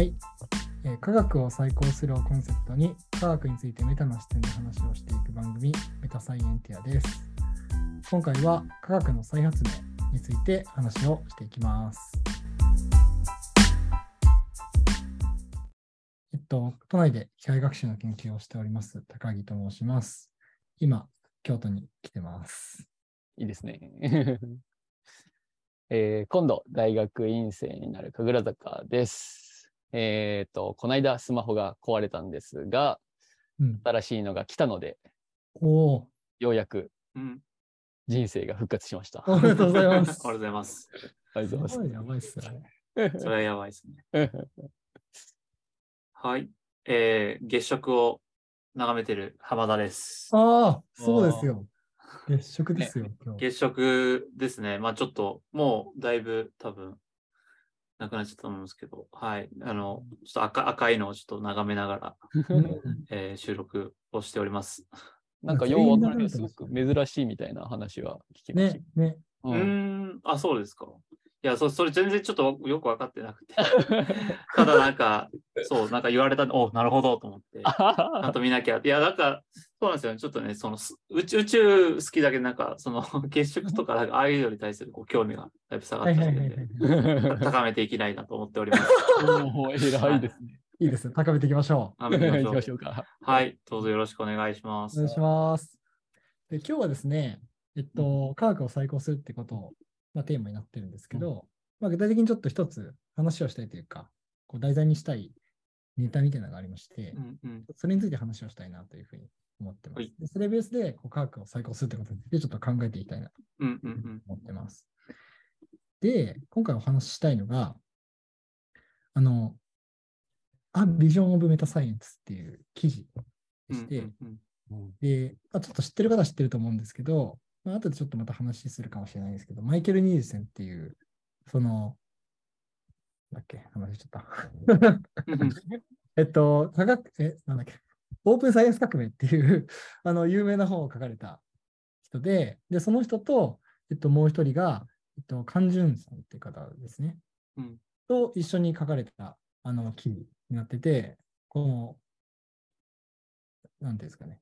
はい、えー科学を再考するをコンセプトに科学についてメタな視点で話をしていく番組メタサイエンティアです。今回は科学の再発明について話をしていきます。えっと、都内で機械学習の研究をしております高木と申します。今、京都に来てます。いいですね。えー今度、大学院生になる神楽坂です。えっ、と、この間スマホが壊れたんですが、うん。新しいのが来たので、おお、ようやくうん。人生が復活しました。おめでとうございま ありす。がとうございます。ありがとうございすごいやばいっすよね。それはやばいですね。ます。はい。えー、月食を眺めてる浜田です。ああ、そうですよ。月食ですよ、今日。月食ですね。まあちょっと、もうだいぶ多分、なくなっちゃったと思うんですけど、はい。あの、ちょっと赤赤いのをちょっと眺めながら、うん えー収録をしております。なんかようわからなすごく珍しいみたいな話は聞きましたね。、ね。うんん、あ、そうですか。いや、そそれ全然ちょっとよくわかってなくて。ただなんか、そう、なんか言われたお、なるほどと思って。ちゃんと見なきゃ。いや、なんか、そうなんですよね。ちょっとね、その、す宇宙宇宙好きだけど、なんか、その、月食とか、ああいうのに対するこう興味がだいぶ下がはいったので、。高めていきたいなと思っております。おー偉いですね。いいですね。高めていきましょ高めていきましょうか。はい、どうぞよろしくお願いしまう。おす願い。します。で今日はですね、えっと、科学を再考するってことを、まあ、テーマになってるんですけど、まあ、具体的にちょっと一つ話をしたいというか、こう題材にしたいネタみたいなのがありまして、うんうん。それについて話をしたいなというふうに思ってますはい。でそれベースでこう科学を再考するってことについてちょっと考えていきたいなとうんうんうん。思ってます。で、今回お話ししたいのが、あの、A Vision of Meta Science っていう記事でして、うんうんで、まあ、ちょっと知ってる方は知ってると思うんですけど、まあ後でちょっとまた話するかもしれないですけど、マイケル・ニールセンっていう、その、だっけ、話しちゃった。う んえっと、科学、え、なんだっけ、オープンサイエンス革命っていう、あの、有名な本を書かれた人で、で、その人と、えっと、もう一人が、えっと、カンジュンさんっていう方ですね。うんと一緒に書かれた、あの、記事になってて、この、なんていうんですかね。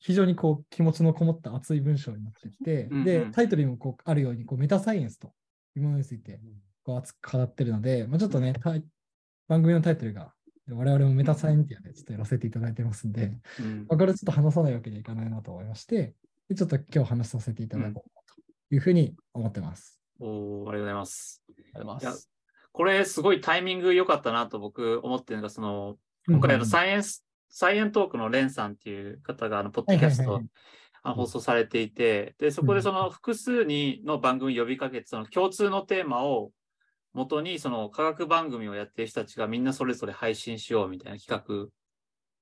非常にこう気持ちのこもった熱い文章になってて、うんうんで、タイトルにもこうあるようにこうメタサイエンスというものについてこう熱く語ってるので、まあ、ちょっとね、番組のタイトルが我々もメタサイエンティアでちょっとやらせていただいてますんで、うんまあこれちょっと話さないわけにはいかないなと思いまして、でちょっと今日話させていただこうというふうに思ってます。おーありがとうございます。ありがとうございます。これすごいタイミング良かったなと僕思ってるのが、その、今回あのサイエンス、サイエントークのレンさんっていう方があの、ポッドキャスト放送されていて、で、そこでその複数にの番組呼びかけて、その共通のテーマを元にその科学番組をやってる人たちがみんなそれぞれ配信しようみたいな企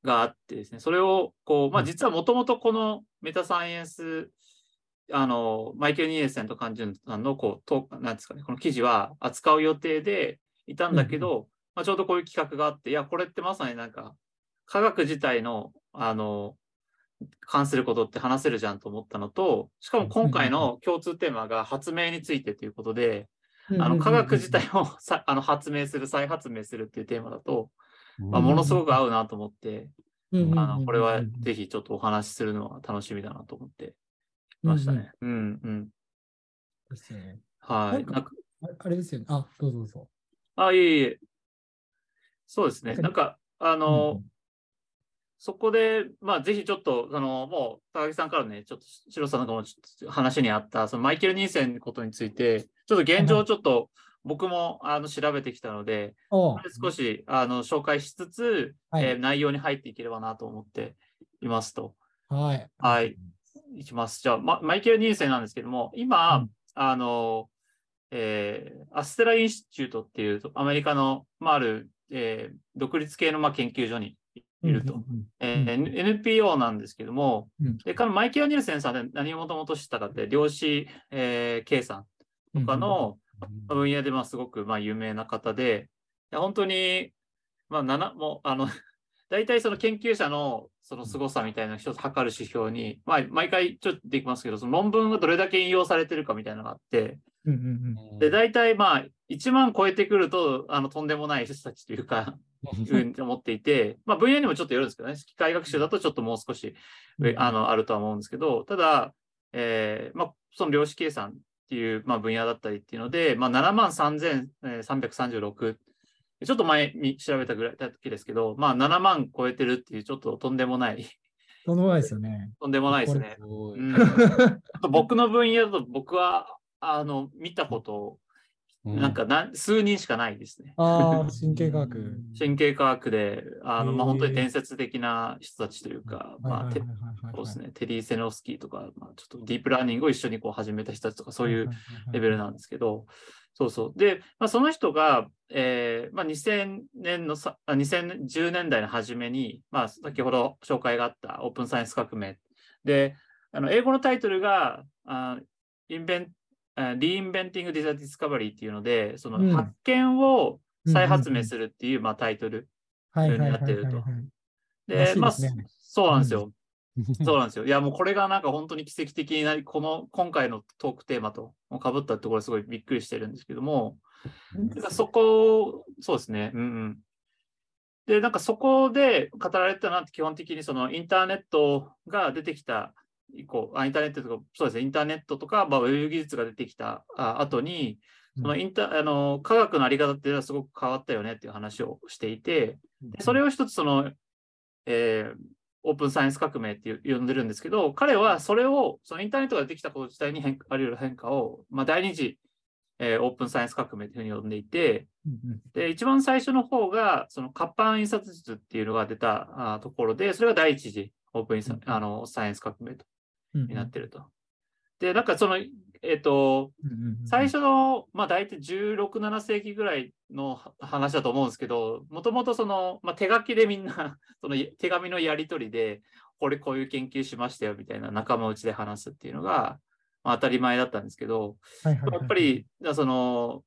画があってですね、それをこう、まあうん。実はもともとこのメタサイエンスあの、マイケル・ニーレセンとカンジュンさんの、こう、となんですかね、この記事は扱う予定でいたんだけど、まあ、ちょうどこういう企画があって、いや、これってまさになんか、科学自体の、あの、関することって話せるじゃんと思ったのと、しかも今回の共通テーマが発明についてということで、あの科学自体を さあの発明する、再発明するっていうテーマだと、まあ、ものすごく合うなと思って、あのこれはぜひちょっとお話しするのは楽しみだなと思っていましたね。うんうん。ですよね。はい。なんかあれですよね。あ、どうぞどうぞ。あ、いえいえ。そうですね。なんか、あの、うんそこで、まあ、ぜひちょっと、あの、もう、高木さんからね、ちょっと、白さんなんかもちょっと話にあった、そのマイケル・ニーセンのことについて、ちょっと現状、ちょっと、僕も、あの、調べてきたので、お少し、あの、紹介しつつ、はいえー内容に入っていければなと思っていますと。はい。はい。いきます。じゃあ、ま、マイケル・ニーセンなんですけども、今、うんあの、えー Astera Institute っていうアメリカの、まあ、ある、えー独立系の、まあ、研究所にいると。NPO なんですけども、うん。で、彼マイケル・ニルセンさんで何をもともと知ったかって、量子、えー計算とかの分野で、まあ、すごく、まあ、有名な方で、いや本当に、まあ、7もう、あの、大体その研究者のその凄さみたいな一つ測る指標に、まあ、毎回ちょっとできますけど、その論文がどれだけ引用されてるかみたいなのがあって、うんうんうん。で、大体まあ、1万超えてくると、あの、とんでもない人たちというか、ふうに思っていて、まあ、分野にもちょっとよるんですけどね、機械学習だとちょっともう少し、上あの、あるとは思うんですけど、ただ、えーまあ、その量子計算っていう、まあ、分野だったりっていうので、まあ、7万3336、ちょっと前に調べたぐらいだけですけど、まあ、7万超えてるっていう、ちょっととんでもない、とんでもないですよね。とんでもないですね。う。ん、僕の分野だと、僕は、あの、見たこと、なんかな数人しかないですね。ああ、神経科学。神経科学で、あの、まあ、本当に伝説的な人たちというか、まあ、そうですね、テリー・セノスキーとか、まあ、ちょっとディープラーニングを一緒にこう始めた人たちとか、そういうレベルなんですけど、そうそう。で、まあ、その人が、えーまあ、2000年のさ、あ2010年代の初めに、まあ、先ほど紹介があったオープンサイエンス革命。で、あの英語のタイトルが、あインベンあ Reinventing the Discovery っていうので、そのうん発見を再発明するっていう、まあ、タイトル。はいはいはいはいやってるとはいで、まあ、そうなんですよ。そうなんですよ。いや、もうこれがなんか本当に奇跡的になり、この今回のトークテーマとかぶったところすごいびっくりしてるんですけども、なんかそこ、そうですね。うんうん。で、なんかそこで語られてたのは基本的にそのインターネットが出てきた以降、あインターネットとか、そうですね、インターネットとか、まあ、ウェブ技術が出てきたあ後に、そのインタあの科学のあり方っていうのはすごく変わったよねっていう話をしていて、でそれを一つその、えーオープンサイエンス革命って呼んでるんですけど、彼はそれを、そのインターネットができたこと自体に変あり得る変化を、まあ、第二次、えーオープンサイエンス革命というふうに呼んでいて、で、一番最初の方が、その活版印刷術っていうのが出たあところで、それが第一次オープンサうん。あのサイエンス革命とになってると。で、なんかその、えっ、と、最初の、まあ大体16、7世紀ぐらいの話だと思うんですけど、もともとその、まあ、手書きでみんな、その手紙のやり取りで、これこういう研究しましたよみたいな仲間内で話すっていうのが、まあ、当たり前だったんですけど、やっぱり、その、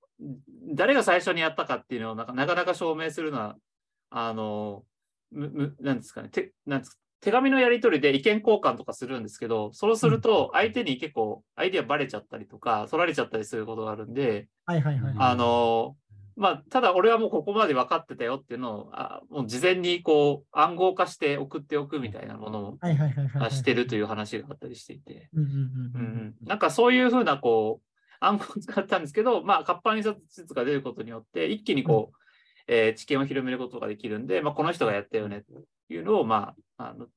誰が最初にやったかっていうのをなかなかなか証明するのは、あの、むむなんですかね、てなんですか手紙のやり取りで意見交換とかするんですけど、そうすると相手に結構アイディアバレちゃったりとか、取られちゃったりすることがあるんで、はいはいはいはい。あの、まあ、ただ俺はもうここまで分かってたよっていうのを、あもう事前にこう暗号化して送っておくみたいなものをはいはいはいはいはい。あしてるという話があったりしていて、うんうんうんううんん、なんかそういうふうなこう暗号を使ったんですけど、まあ、活版印刷術が出ることによって、一気にこう、えー知見を広めることができるんで、まあ、この人がやったよねというのを、まあ、あの、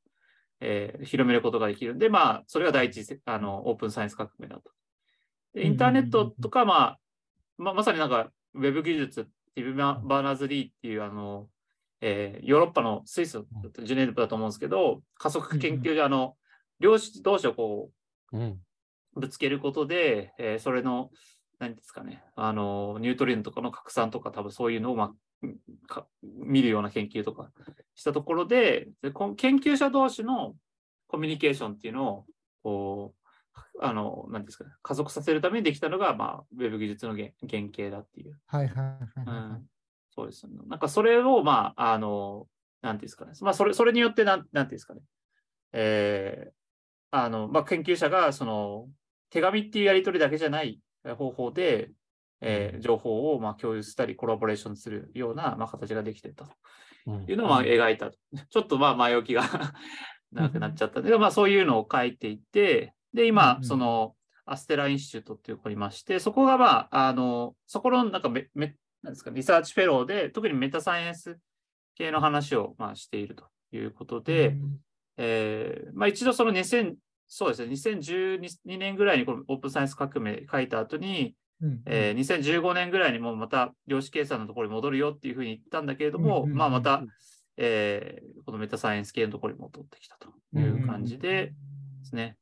えー広めることができるんで、まあ、それが第一次あのオープンサイエンス革命だと。でインターネットとか、まあ、まあ、まさになんか、ウェブ技術、ティブ・バーナーズ・リーっていう、あの、えーヨーロッパのスイス、ジュネーブだと思うんですけど、加速研究所、あの、量子同士をこう、うん。ぶつけることで、えーそれの、何ですかね、あの、ニュートリノとかの拡散とか、多分そういうのを、まあ、見るような研究とかしたところで、研究者同士のコミュニケーションっていうのを、こう、あの、何ですかね、加速させるためにできたのが、まあ、ウェブ技術の原原型だっていう。はいはいはいうんはそうですね。なんかそれを、まあ、あの、なんていうんですかね。まあ、それ、それによって、なん、なんていうんですかね。えーあの、まあ、研究者が、その、手紙っていうやり取りだけじゃないえー方法で、えー情報を、まあ、共有したり、コラボレーションするような、まあ、形ができてたと。うん。いうのを、まあ、描いた。と。ちょっと、まあ、前置きが長くなっちゃったんで、まあ、そういうのを書いていて、で、うん今う、ん。その、 Astera Institute っていういまして、そこが、まあ、あの、そこの、なんかめ、め、なんですか、リサーチフェローで、特にメタサイエンス系の話を、まあ、しているということい。で、うんえーまあ、一度その2000、そうですね、2012年ぐらいにこのオープンサイエンス革命書いた後に、うんえー2015年ぐらいにもまた量子計算のところに戻るよっていうふうに言ったんだけれども、まあまた、えーこのメタサイエンス系のところに戻ってきたという感じでですね。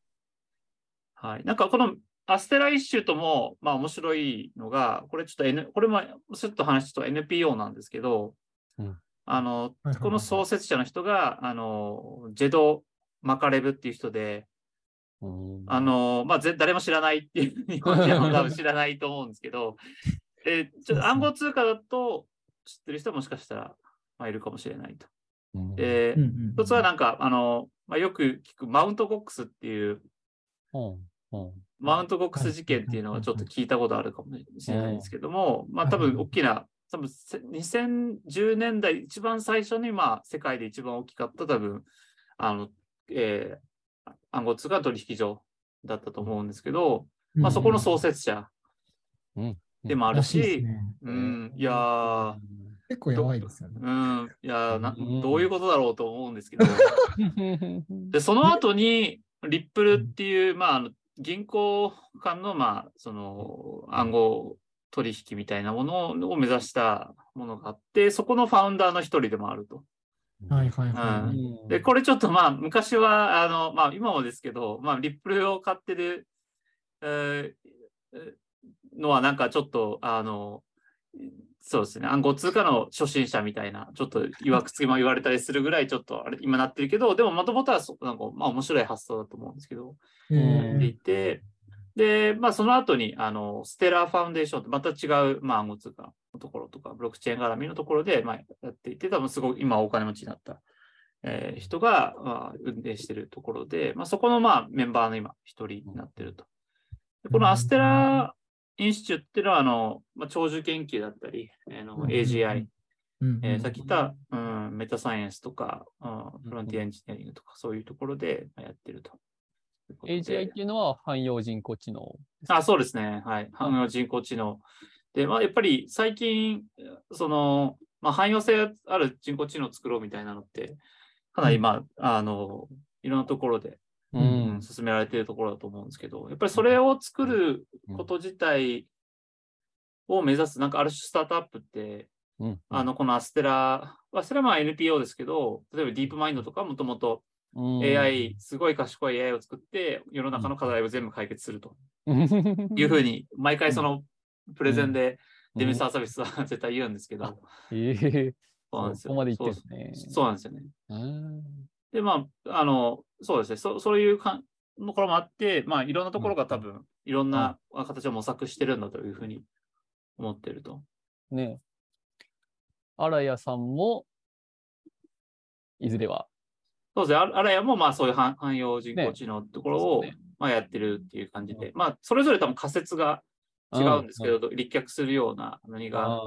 はい。なんかこのAstera Institute も、まあ面白いのが、これちょっと N、これもちょっと話すと NPO なんですけど、うん。あのこの創設者の人が、あの、ジェド・マカレブっていう人で、うんあの、まあ、ぜ誰も知らないっていう、日本人は 多分知らないと思うんですけど、えーちょっと暗号通貨だと知ってる人はもしかしたら、まあ、いるかもしれないと。うん。でうん、うん一つはなんか、あの、まあ、よく聞くマウントゴックスっていう、うん。うん。マウントコックス事件っていうのはちょっと聞いたことあるかもしれないんですけども、まあ多分大きな、多分せ2010年代一番最初にまあ世界で一番大きかった多分、あの、えー暗号通貨取引所だったと思うんですけど、まあそこの創設者でもあるらしいですし、ね。うん、いやー、結構やばいですよね。うん、いやーな、うん。どういうことだろうと思うんですけど、で、その後に、リップルっていう、まあ、あの銀行間の、まあ、その暗号取引みたいなものを目指したものがあって、そこのファウンダーの一人でもあると。はいはいはい。で、これちょっとまあ、昔は、あの、まあ、今もですけど、まあ、リップルを買ってる、えーのはなんかちょっと、あの、そうですね、暗号通貨の初心者みたいな、ちょっといわくつきも言われたりするぐらい、ちょっとあれ、今なってるけど、でももともとはそ、なんか、まあ、面白い発想だと思うんですけど、えやっていーて、で、まあ、その後に、あの、 Stellar Foundation とまた違う、まあ、暗号通貨のところとか、ブロックチェーン絡みのところで、まあ、やっていて、多分すごい今お金持ちになった、えー人が、まあ、運営しているところで、まあ、そこの、まあ、メンバーの今、一人になってると。でこの Astera Institute っていうのは、あの、まあ、長寿研究だったり、AGI、えーさっき言った、うん、メタサイエンスとか、うん Frontier Engineering とか、そういうところでまあやってると。AGI っていうのは汎用人工知能。あ、そうですね。はい。汎用人工知能。で、まあ、やっぱり最近、その、まあ、汎用性ある人工知能を作ろうみたいなのって、かなり、まあ、あの、いろんなところで、ううんん。進められているところだと思うんですけど、やっぱりそれを作ること自体を目指す、なんかある種スタートアップって、うん。あの、このアステラ、アステラはまあ NPO ですけど、例えばディープマインドとかもともとうん。AI、すごい賢い AI を作って、世の中の課題を全部解決するとうん。いうふうに、毎回そのプレゼンでデミうんサーサービスは 絶対言うんですけど、ええそうなんですよ。そこまで言ってね。うそうなんですよね。うんで、まあ、あの、そうですね。そそういうかところもあって、まあ、いろんなところが多分、いろんな形を模索してるんだというふうに思ってると。ね荒谷さんも、いずれは。そうですね。ああらやも、まあ、そういう汎汎用人工知能のところを、ねまあ、やってるっていう感じで、まあ、それぞれ多分仮説が違うんですけど、立脚するような何が、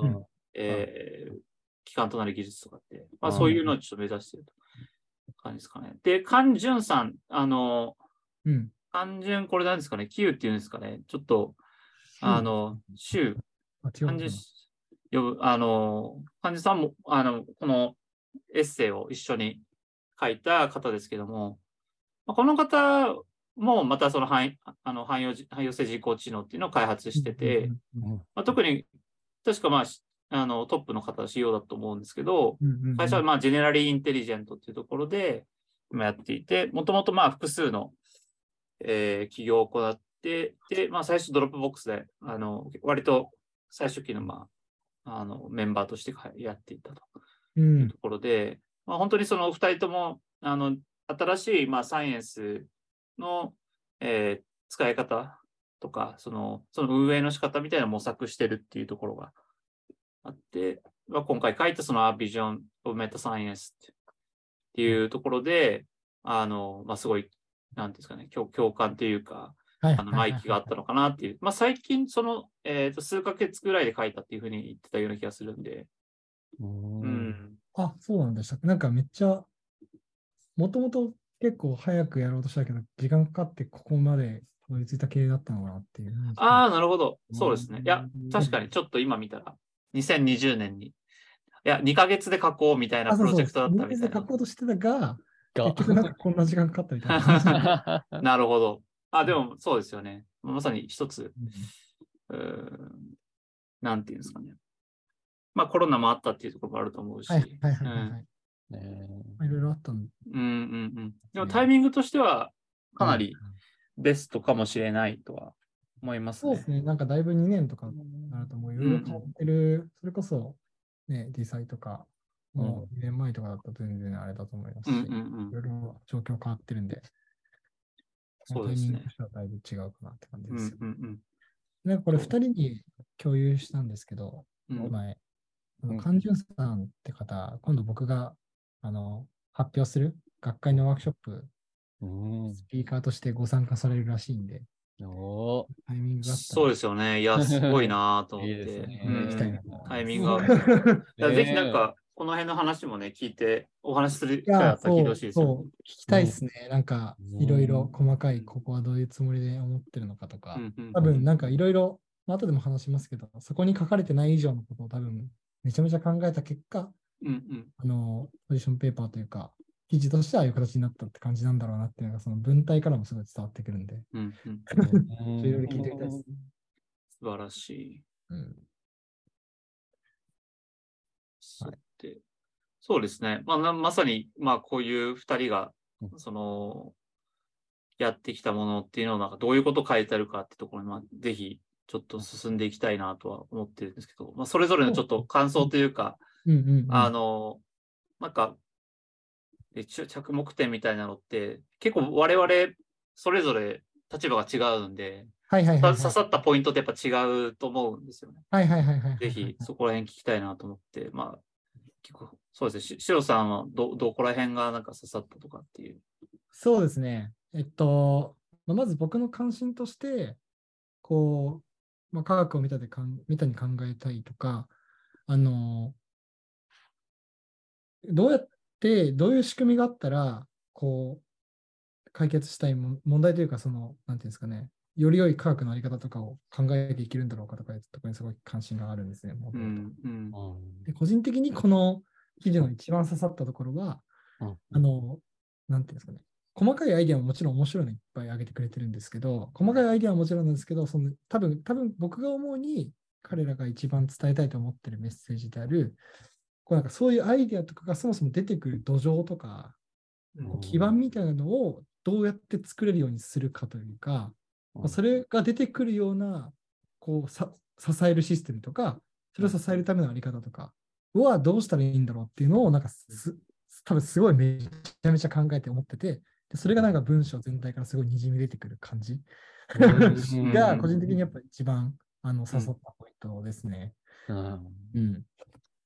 えー、機関となる技術とかって、まあ、うん。そういうのをちょっと目指してると感じですかね。で、カンジュンさん、あの、うん。単純、これなんですかね、キューっていうんですかね、ちょっと、あの、週、あ、違う漢字呼ぶ、あの、漢字さんも、あの、このエッセイを一緒に書いた方ですけども、まあこの方もまたその汎あの汎用じ汎用性人工知能っていうのを開発してて、まあ、特に、確かまあ、しあのトップの方は CEO だと思うんですけど、会社はまあ、ジェネラリーインテリジェントっていうところで今やっていて、もともとまあ、複数の、えー起業を行って、で、まあ、最初ドロップボックスで、あの、割と最初期のまあ、あの、メンバーとしてやっていたと。ういうんと。ころで、まあ、本当にそのお二人とも、あの、新しい、まあ、サイエンスの、えー使い方とか、その、その運営の仕方みたいな模索してるっていうところがあって、まあ、今回書いたその A Vision of Meta Science っていうところで、あの、まあ、すごい、なんていうんですかね、共共感というか、はいあの、マイキがあったのかなっていう。まあ、最近、その、えっ、と、数ヶ月ぐらいで書いたっていうふうに言ってたような気がするんで、ううんん。あ、そうなんでしたっけ。なんかめっちゃ、もともと結構早くやろうとしたけど、時間かかってここまでたどり着いた系だったのかなっていう。ああ、なるほど。そうですね。いやうん、確かにちょっと今見たら、2020年に、いや、2ヶ月で書こうみたいな。プロジェクトだったみたいで書こうとしてたが、が結局なんかこんな時間かかったみたいな話。な。なるほど。あ、でもそうですよね。まさに一つ、うーんなんていうんですかね。まあコロナもあったっていうところもあると思うし。ねまあいろいろあったんで。うんうんうん。でもタイミングとしては、かなりベストかもしれないとは思いますね。そうですね。なんかだいぶ2年とかになるともういろいろ変わってる、それこそ、ね、ディサイとか、もう2年前とかだったら全然あれだと思いますし、うんうんうんいろいろ状況変わってるんで、そうですねタイミングと。してはだいぶ違うかなって感じうんですよ。うんなんかこれ2人に共有したんですけど、うんうん。前、あうんのカンジュンさんって方、今度僕があの発表する学会のワークショップ、うん。スピーカーとしてご参加されるらしいんで、おタイミングがあったら。そうですよね。いや、すごいなと思って。タイミングが ぜひなんねか、この辺の話もね、聞いて、お話しする機いや、会あったら聞いてそう、ほしいですよ。そう、聞きたいですね。なんか、うん。いろいろ細かい、ここはどういうつもりで思ってるのかとか、うんうん。多分なんかいろいろ、まあ後でも話しますけど、そこに書かれてない以上のことを多分、めちゃめちゃ考えた結果、うんうん。あの、ポジションペーパーというか、記事としてはああいう形になったって感じなんだろうなっていうのが、その文体からもすごい伝わってくるんで、うんうん。うんいろいろ聞いてみたいです。素晴らしい。うん。そうでそうですね。まあ、なまさに、まあ、こういう二人がう、その、やってきたものっていうのを、なんかどういうことを書いてあるかってところに、まあ、ぜひ、ちょっと進んでいきたいなとは思ってるんですけど、まあ、それぞれのちょっと感想というか、うんうんうんあの、なんか、着目点みたいなのって、結構我々、それぞれ立場が違うんで、はいはいはいはい。刺さったポイントってやっぱ違うと思うんですよね。はいはいはいはいはい。ぜひそこら辺聞きたいなと思って、まあ、結構、そうですね。しシロさんはど、どこら辺がなんか刺さったとかっていう。そうですね。えっと、まあまず僕の関心として、こう、まあ、科学を見たでかん見たに考えたいとか、あの、どうやって、どういう仕組みがあったら、こう、解決したいも問題というか、その、なんていうんですかね、より良い科学のあり方とかを考えていけるんだろうかとかいうところにすごい関心があるんですね。うん、うん、で個人的にこの記事の一番刺さったところは、うん。あの、なんていうんですかね、細かいアイデアももちろん面白いのいっぱい挙げてくれてるんですけど、細かいアイデアはもちろんなんですけど、その多分、多分僕が思うに、彼らが一番伝えたいと思ってるメッセージである、こうなんかそういうアイデアとかがそもそも出てくる土壌とか、うん。基盤みたいなのをどうやって作れるようにするかというか、まあそれが出てくるような、こうさ、支えるシステムとか、それを支えるためのあり方とかはどうしたらいいんだろうっていうのを、なんかす、多分すごいめちゃめちゃ考えて思ってて、でそれがなんか文章全体からすごいにじみ出てくる感じ。うん。が、個人的にやっぱ一番あの刺さったポイントですね。うん。うん。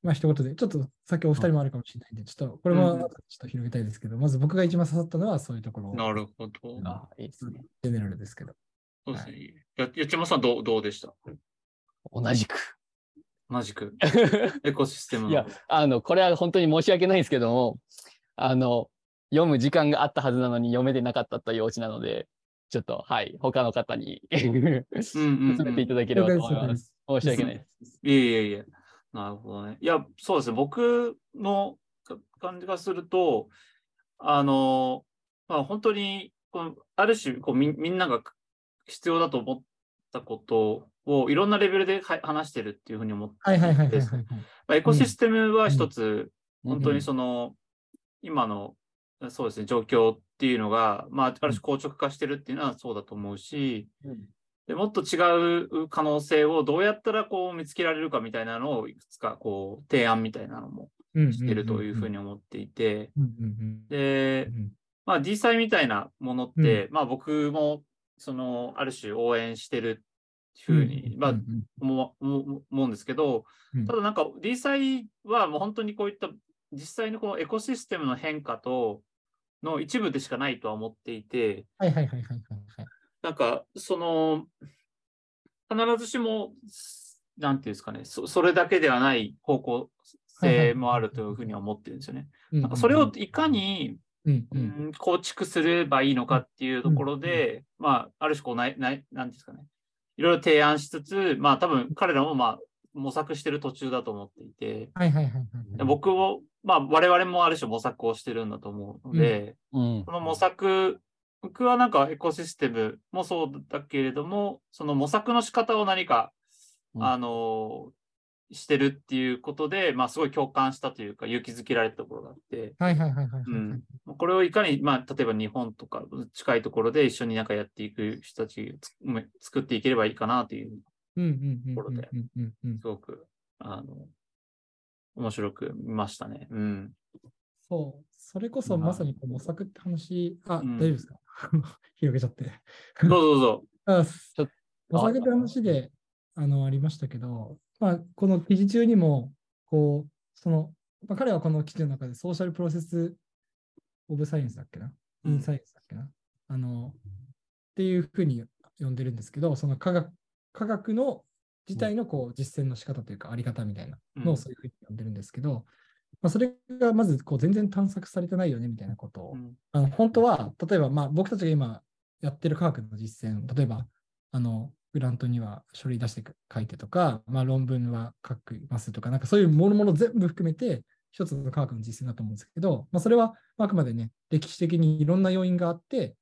まあ一言で、ちょっとさっきお二人もあるかもしれないんで、ちょっとこれもうんちょっと広げたいですけど、まず僕が一番刺さったのはそういうところ、なるほど。あ、いいですね。ジェネラルですけど。そうですね。や、やちまさんどう、どうでした？同じく。同じく。エコシステムの。いや、あの、これは本当に申し訳ないんですけども、あの、読む時間があったはずなのに読めてなかったというオチなので、ちょっと、はい、他の方に うんうん、うん。進めていただければと思います。申し訳ないです。いえいえいえ。なるほどね。いや、そうですね。僕のか感じがすると、あの、まあ、本当に、このある種こうみ、みんなが必要だと思ったことをいろんなレベルでは話してるっていうふうに思ってですはい。まあ、エコシステムは一つ、本当にうんその、今の、そうですね、状況っていうのが、まあ、ある種硬直化してるっていうのはそうだと思うし、でもっと違う可能性をどうやったらこう見つけられるかみたいなのをいくつかこう提案みたいなのもしてるというふうに思っていて、うんうんうん。でう、んまあ D 祭みたいなものって、まあ僕もそのある種応援してるふうに、まあうんうん思うんですけど、うん。ただなんか D 祭はもう本当にこういった実際のこのエコシステムの変化との一部でしかないとは思っていて、なんかその必ずしもなんていうんですかねそ、それだけではない方向性もあるというふうには思ってるんですよね。なんかそれをいかに、うんううんん構築すればいいのかっていうところで、まあ、ある種こうない、ない、なんていうんですかね。いろいろ提案しつつ、まあ多分彼らもまあ模索してる途中だと思っていて、はいはいはいはい。はい。僕も、まあ我々もある種模索をしてるんだと思うので、うん。この模索、僕はなんかエコシステムもそうだけれども、その模索の仕方を何か、うんあの、してるっていうことで、まあすごい共感したというか勇気づけられたところがあって、はいはいはいはいはい。うんこれをいかに、まあ例えば日本とか近いところで一緒になんかやっていく人たちをつ作っていければいいかなという、うんうんうんところでうんうんうんすごく、あの、面白く見ましたね。うん。そう。それこそまさにこう模索って話、あ、うん大丈夫ですか？広げちゃって。どうぞどうぞ。あちょって話であのありましたけど、まあ、この記事中にも、こう、その、まあ、彼はこの記事の中でソーシャルプロセスオブサイエンスだっけな、うんインサイエンスだっけな？あの、っていうふうに呼んでるんですけど、その科学科学の自体のこう実践の仕方というか、あり方みたいなのをそういうふうに呼んでるんですけど、まあ、それがまずこう全然探索されてないよねみたいなことを、うんあの本当は、例えばまあ僕たちが今やってる科学の実践、例えば、あの、グラントには書類出して書いてとか、まあ、論文は書きますとか、なんかそういうものもの全部含めて、一つの科学の実践だと思うんですけど、まあ、それはあくまでね、歴史的にいろんな要因があって、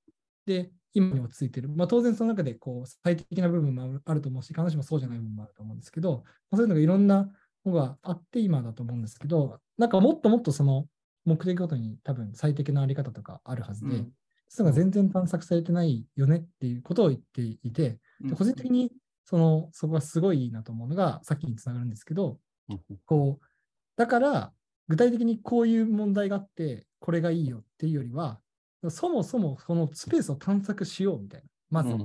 で、今に落ち着いてる。まあ、当然その中でこう最適な部分もあると思うし、必ずしもそうじゃない部分もあると思うんですけど、まあ、そういうのがいろんなのがあって今だと思うんですけど、なんかもっともっとその目的ごとに多分最適なあり方とかあるはずで、うん。それが全然探索されてないよねっていうことを言っていて、で個人的にそのそこがすごいいいなと思うのが、さっきにつながるん。ですけど、こう、だから具体的にこういう問題があって、これがいいよっていうよりは、そもそもそのスペースを探索しようみたいな、まず、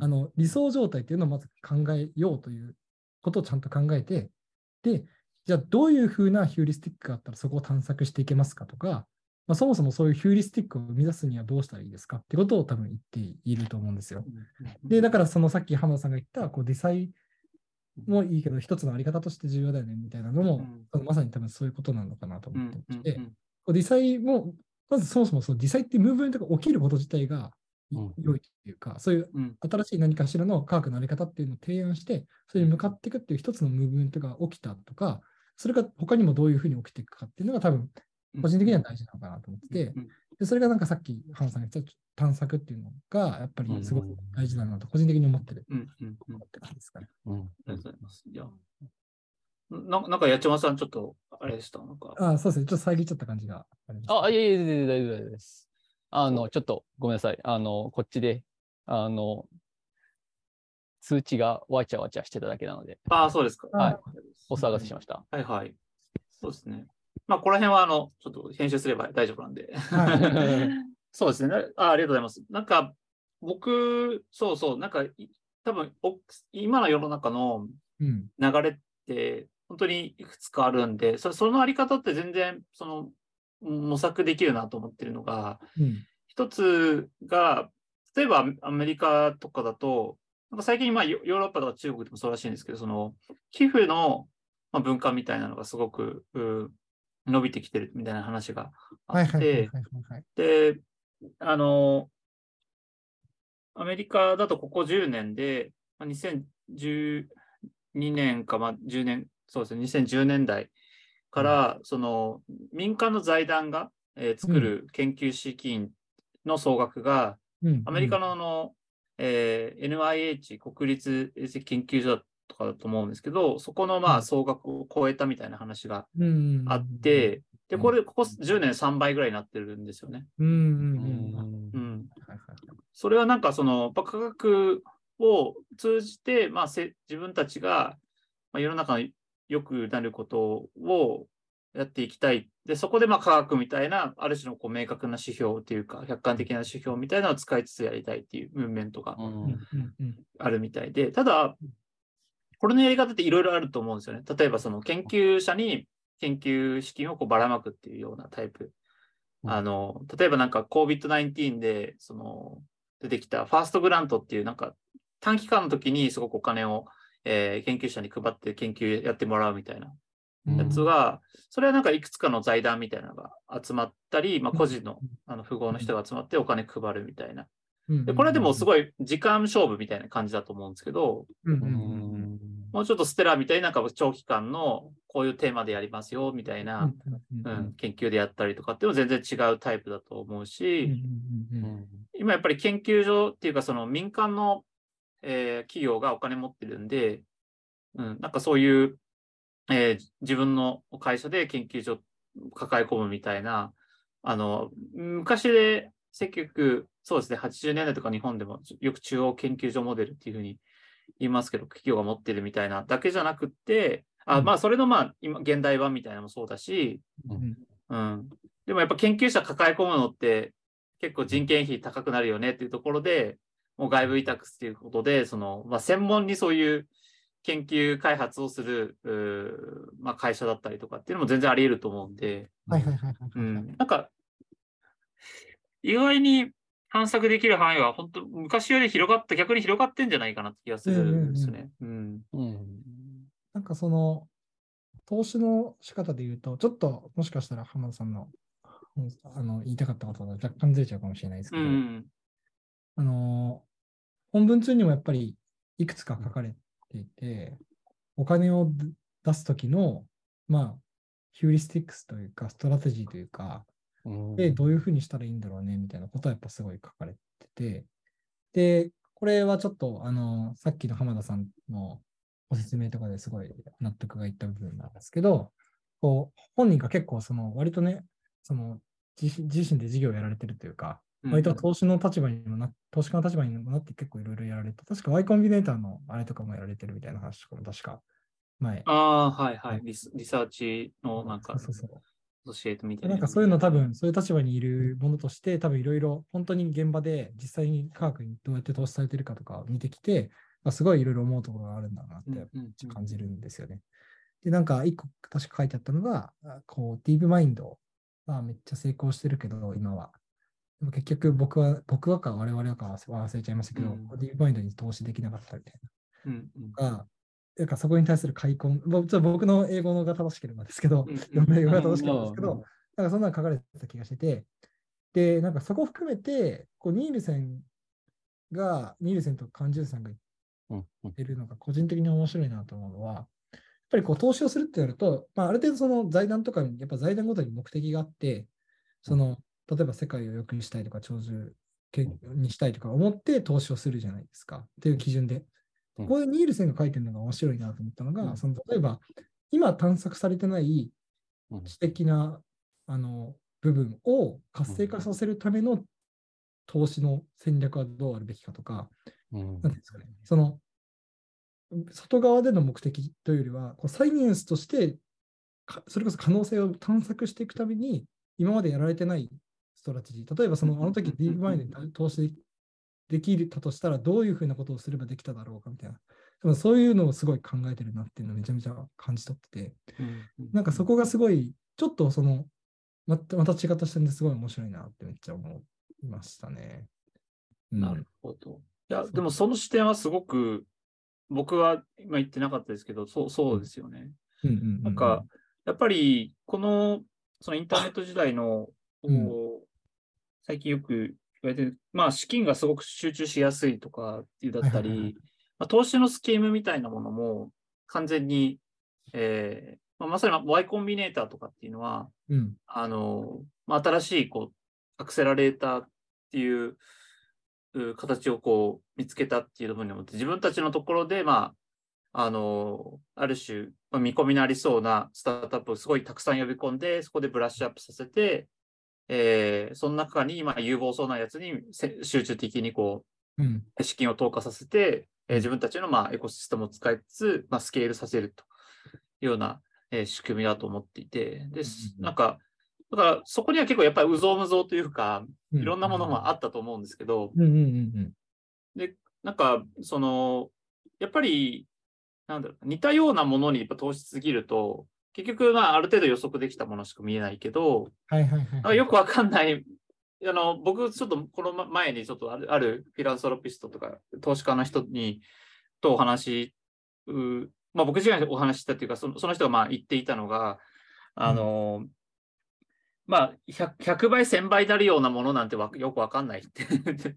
あの理想状態っていうのをまず考えようということをちゃんと考えて、で、じゃあどういうふうなヒューリスティックがあったらそこを探索していけますかとか、まあ、そもそもそういうヒューリスティックを生み出すにはどうしたらいいですかってことを多分言っていると思うんですよ。で、だからそのさっき浜田さんが言った、こうデザインもいいけど、一つのあり方として重要だよねみたいなのも、まさに多分そういうことなのかなとうん思ってまして、ううデザインも、まずそもそもそのデザインってムーブメントが起きること自体がうん良いというか、そういううん。新しい何かしらの科学のあり方っていうのを提案して、それに向かっていくっていう一つのムーブメントが起きたとか、それが他にもどういうふうに起きていくかっていうのが多分、個人的には大事なのかなと思ってて、うんでそれがなんかさっき、浜さんが言った探索っていうのが、やっぱりすごく大事だなと、個人的に思ってるうんうんうん。思って感じですかね。うんありがとうございます。いや、ななんか、八千さん、ちょっと、あれでした？なんか、あそうですね、ちょっと遮っちゃった感じがあります、あ、いえいえ、全然大丈夫大丈夫です。あの、ちょっとごめんなさい。あの、こっちで、あの、通知がわちゃわちゃしてただけなので、ああ、そうですか。はいお騒がせしました。はいはい。そうですね。まあ、ここら辺は、あの、ちょっと編集すれば大丈夫なんで。は いそうですね。あありがとうございます。なんか、僕、そうそう、なんか、い多分お今の世の中のうん。流れって、本当にいくつかあるんで、そそのあり方って全然、その、模索できるなと思ってるのが、うん。一つが、例えばアメリカとかだと、なんか最近、まあ、ヨヨーロッパとか中国でもそうらしいんですけど、その、寄付のまあ文化みたいなのがすごくう伸びてきてるみたいな話があはいって。で、あの、アメリカだとここ10年で、まあ2012年か、まあ、10年、そうですね、2010年代から、その民間の財団が、えー作る研究資金の総額が、うん。アメリカのあの、えー NIH 国立衛生研究所とかだと思うんですけど、そこのまうん。あ総額を超えたみたいな話がうんあって、で、うんこれ、ここ10年3倍ぐらいになってるんですよね。うんそれはなんかその、やっぱ科学を通じて、まあ、せ自分たちが、まあ、世の中の良くなることをやっていきたい。で、そこでまあ科学みたいな、ある種のこう明確な指標というか、客観的な指標みたいなのを使いつつやりたいっていうムーブメントがあるみたいで、ただ、これのやり方っていろいろあると思うんですよね。例えばその研究者に研究資金をこうばらまくっていうようなタイプ。うんあの、例えばなんか COVID-19 で、その、出てきたファーストグラントっていうなんか短期間の時にすごくお金を、えー研究者に配って研究やってもらうみたいな。うん。やつが、それはなんかいくつかの財団みたいなのが集まったり、まあ、個人のあの富豪の人が集まってお金配るみたいな。うん。でこれはでもすごい時間勝負みたいな感じだと思うんですけど、うん。もうちょっとステラみたいななんか長期間のこういうテーマでやりますよみたいな、ううん。うん。研究でやったりとかっていうのは全然違うタイプだと思うし、今やっぱり研究所っていうかその民間の、えー企業がお金持ってるんで、うん、なんかそういう、えー自分の会社で研究所抱え込むみたいな、あの、昔で1900、そうですね、80年代とか日本でもよく中央研究所モデルっていうふうに言いますけど、企業が持ってるみたいなだけじゃなくって、あうんまあそれのまあ今現代版みたいなのもそうだし、うんうん。でもやっぱ研究者抱え込むのって結構人件費高くなるよねっていうところで、もう外部委託っていうことで、その、まあ、専門にそういう研究開発をする、まあ、会社だったりとかっていうのも全然あり得ると思うんで、はいはいはいはいはい。うん。なんか、意外に探索できる範囲は本当昔より広がった、逆に広がってんじゃないかなって気がするんですね。うん。うん。なんかその、投資の仕方で言うと、ちょっともしかしたら浜田さんのうんあの言いたかったことが若干ずれちゃうかもしれないですけど、うん。あの、本文中にもやっぱりいくつか書かれていて、お金を出すときの、まあ、ヒューリスティックスというか、ストラテジーというか、うん。で、どういうふうにしたらいいんだろうね、みたいなことはやっぱすごい書かれてて、で、これはちょっと、あの、さっきの浜田さんのご説明とかですごい納得がいった部分なんですけど、こう、本人が結構、その、割とね、その、自身自身で事業をやられてるというか、割と投資の立場にもな、投資家の立場にもなって結構いろいろやられて、確か Y コンビネーターのあれとかもやられてるみたいな話とかも確か前。ああ、はいはいリサーチのなんか、そうそうそう。教えてみてでなんかそういうの多分、そういう立場にいるものとして、多分いろいろ本当に現場で実際に科学にどうやって投資されてるかとかを見てきて、まあ、すごいいろいろ思うところがあるんだなって感じるんですよね。で、なんか一個確か書いてあったのが、あこう、ディープマインドはめっちゃ成功してるけど、今は。でも結局僕は、僕はか我々はかは忘れちゃいましたけど、うん。ディープマインドに投資できなかったみたいうんうん。なのが、なんかそこに対する開墾、ぼちょっと僕の英語のが正しければですけど、うんうん読めるが正しければですけうんど、なんかそんなの書かれてた気がしてて、で、なんかそこ含めて、こうニールセンが、ニールセンとカンジュンさんが言ってるのが個人的に面白いなと思うのは、やっぱりこう投資をするってなると、まあ、ある程度その財団とかに、やっぱ財団ごとに目的があって、その、例えば世界を良くにしたいとか、長寿にしたいとか思って投資をするじゃないですか。っていう基準で。うん。ここでニールセンが書いてるのが面白いなと思ったのが、うん。その例えば、今探索されてないうん。知的なあの部分を活性化させるための投資の戦略はどうあるべきかとか、うん。なんていうんですかね、その外側での目的というよりは、こうサイエンスとしてか、それこそ可能性を探索していくために、今までやられてないストラテジー、例えばそのあの時ディープマインドに投資できたとしたら、どういうふうなことをすればできただろうかみたいな、多分そういうのをすごい考えてるなっていうのをめちゃめちゃ感じ取ってて、うんなんかそこがすごい、ちょっとその、またまた違った視点ですごい面白いなってめっちゃ思いましたね。うん。なるほど。いや、でもその視点はすごく、僕は今言ってなかったですけど、そうそうですよね。なんか、やっぱり、この、そのインターネット時代の、うん最近よく言われてる、まあ、資金がすごく集中しやすいとかだったはいはいはい。り、まあ、投資のスキームみたいなものも、完全に、えーまあ、まさに Y コンビネーターとかっていうのは、うん。あの、まあ、新しい、こう、アクセラレーターっていうう形をこう見つけたっていう部分にもって、自分たちのところで、まあ、あの、ある種、まあ、見込みのありそうなスタートアップをすごいたくさん呼び込んで、そこでブラッシュアップさせて、えーその中に今有望そうなやつにせ集中的にこうん。う資金を投下させて、えー自分たちのまあエコシステムを使いつつ、まあ、スケールさせるというような、えー仕組みだと思っていて、でなんか、だからそこには結構やっぱりうぞうむぞうというか、うん。いろんなものもあったと思うんですけど、で、なんか、その、やっぱり、なんだろう、似たようなものにやっぱ投資しすぎると、結局、まあ、ある程度予測できたものしか見えないけど、はいはいはいはい。なんかよくわかんない、あの、僕、ちょっとこのま前にちょっとあるあるフィランソロピストとか、投資家の人に、とお話、うまあ、僕自身がお話ししたっていうか、そのその人がまあ言っていたのが、あの、まあ100、100倍、1000倍になるようなものなんてわよくわかんないって。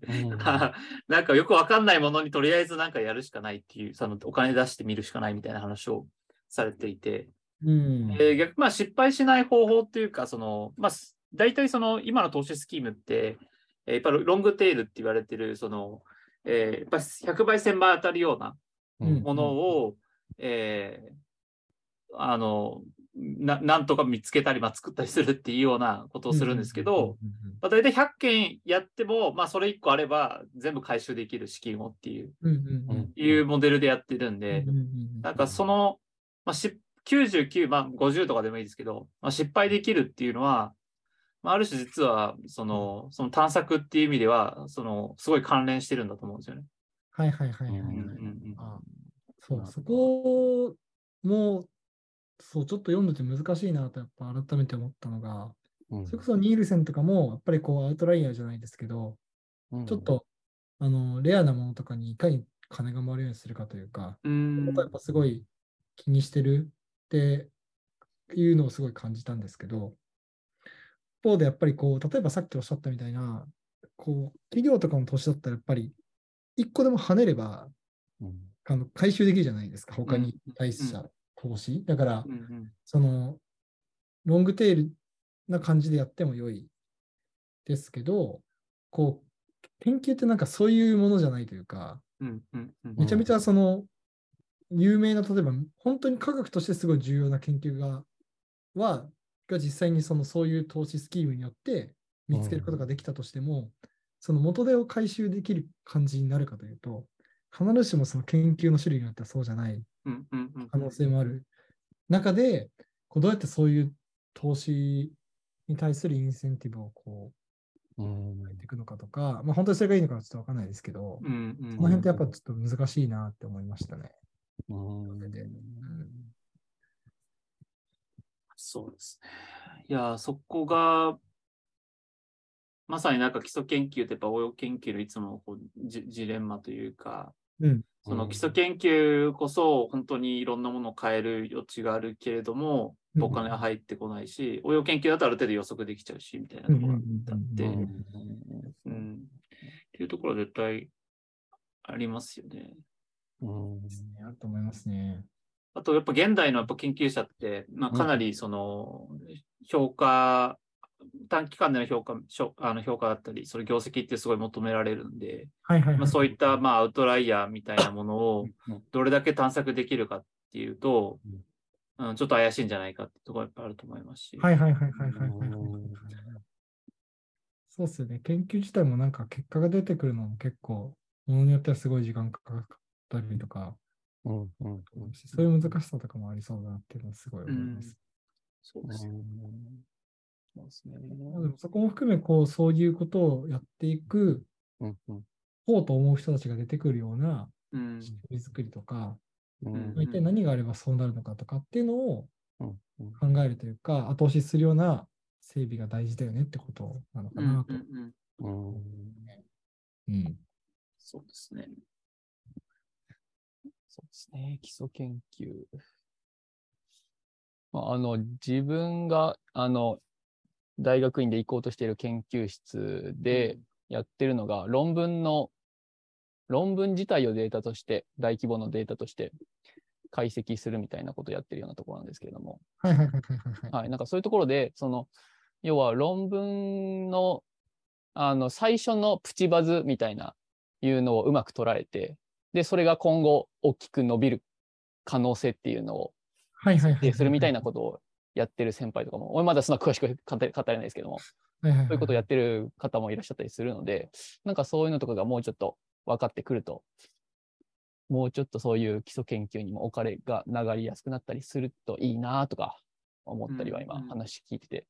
うん なんかよくわかんないものにとりあえずなんかやるしかないっていう、そのお金出してみるしかないみたいな話をされていて、うん。えー逆まあ失敗しない方法っていうか、その、まあ、す大体その今の投資スキームって、えーやっぱりロングテールって言われてる、その、えーやっぱ100倍、1000倍当たるようなうん。ものを、えーあのな、なんとか見つけたり、まあ、作ったりするっていうようなことをするんですけど、、まあ、大体100件やっても、まあ、それ1個あれば全部回収できる資金をっていう、うんうんうんいうモデルでやってるんで、なんかその、まあ、し99、まあ、50とかでもいいですけど、まあ、失敗できるっていうのは、まあ、ある種実はそのその探索っていう意味ではそのすごい関連してるんだと思うんですよね。はいはいはいはいはい。うんうんうんあそう、そこも、そう、ちょっと読んでて難しいなとやっぱ改めて思ったのが、うん。それこそニールセンとかも、やっぱりこうアウトライヤーじゃないですけど、うん。ちょっ、と、あの、レアなものとかにいかに金が回るようにするかというか、うん。やっぱすごい気にしてるっていうのをすごい感じたんですけど、一方でやっぱりこう、例えばさっきおっしゃったみたいな、こう、企業とかの投資だったらやっぱり、一個でも跳ねれば、うん。あの回収できるじゃないですか、他にうん対した投資。だからう、ん。その、ロングテールな感じでやっても良いですけど、こう、研究ってなんかそういうものじゃないというか、うんうんうん。めちゃめちゃその、有名な、例えば、本当に科学としてすごい重要な研究が、は、が実際にそのそういう投資スキームによって見つけることができたとしても、その元手を回収できる感じになるかというと、必ずしもその研究の種類によってはそうじゃないうんうんうん可能性もある。中で、こうどうやってそういう投資に対するインセンティブをこうん。う、やっていくのかとか、まあ本当にそれがいいのかはちょっとわかんないですけど、うんうん。その辺ってやっぱちょっと難しいなって思いましたね。うんでそうですね。いや、そこが、まさになんか基礎研究ってやっぱ応用研究のいつもこうジジレンマというか、うん。その基礎研究こそ本当にいろんなものを変える余地があるけれども、うんお金は入ってこないし、応用研究だとある程度予測できちゃうし、みたいなところがあって、うんうんっていうところは絶対ありますよね。うん。あると思いますね。あと、やっぱ現代のやっぱ研究者って、まあ、かなりその、評価、短期間での評価、しょあの評価だったり、それ業績ってすごい求められるんで、はいはい、はい。まあ、そういったまあアウトライヤーみたいなものをうんどれだけ探索できるかっていうと、うん、ちょっと怪しいんじゃないかってところがやっぱあると思いますし。はいはいはいはいはい。そうっすよね。研究自体もなんか結果が出てくるのも結構、ものによってはすごい時間かかったりとか、うんうんそういう難しさとかもありそうだなっていうのはすごい思います。そうですよ。そうですね。まあでもそこも含め、こう、そういうことをやっていくうんうん方と思う人たちが出てくるようなうん仕組み作りとか、うんまあ一体何があればそうなるのかとかっていうのをうんうん考えるというか、後押しするような整備が大事だよねってことなのかうんうんなと。うんうんうん。そうですね。そうですね。基礎研究。まあ、あの、自分が、あの、大学院で行こうとしている研究室でやってるのが、論文の、論文自体をデータとして、大規模のデータとして解析するみたいなことをやってるようなところなんですけれども。はい、なんかそういうところで、その、要は論文の、あの、最初のプチバズみたいな、いうのをうまく捉えて、で、それが今後大きく伸びる可能性っていうのをはいはい。するみたいなことをやってる先輩とかも、俺まだそんな詳しく語れ語れないですけども、はいはいはい。そういうことをやってる方もいらっしゃったりするので、なんかそういうのとかがもうちょっと分かってくると、もうちょっとそういう基礎研究にもお金が流れやすくなったりするといいなとか思ったりは今話聞いてて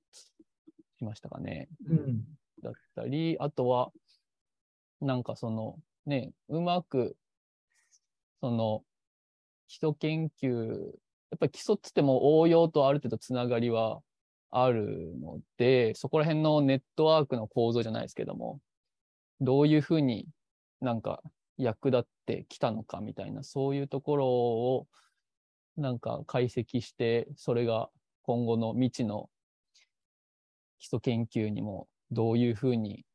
しましたかね。うん。だったり、あとは、なんかそのね、うまく、その基礎研究、やっぱり基礎っつっても応用とある程度つながりはあるので、そこら辺のネットワークの構造じゃないですけども、どういうふうになんか役立ってきたのかみたいな、そういうところをなんか解析して、それが今後の未知の基礎研究にもどういうふうに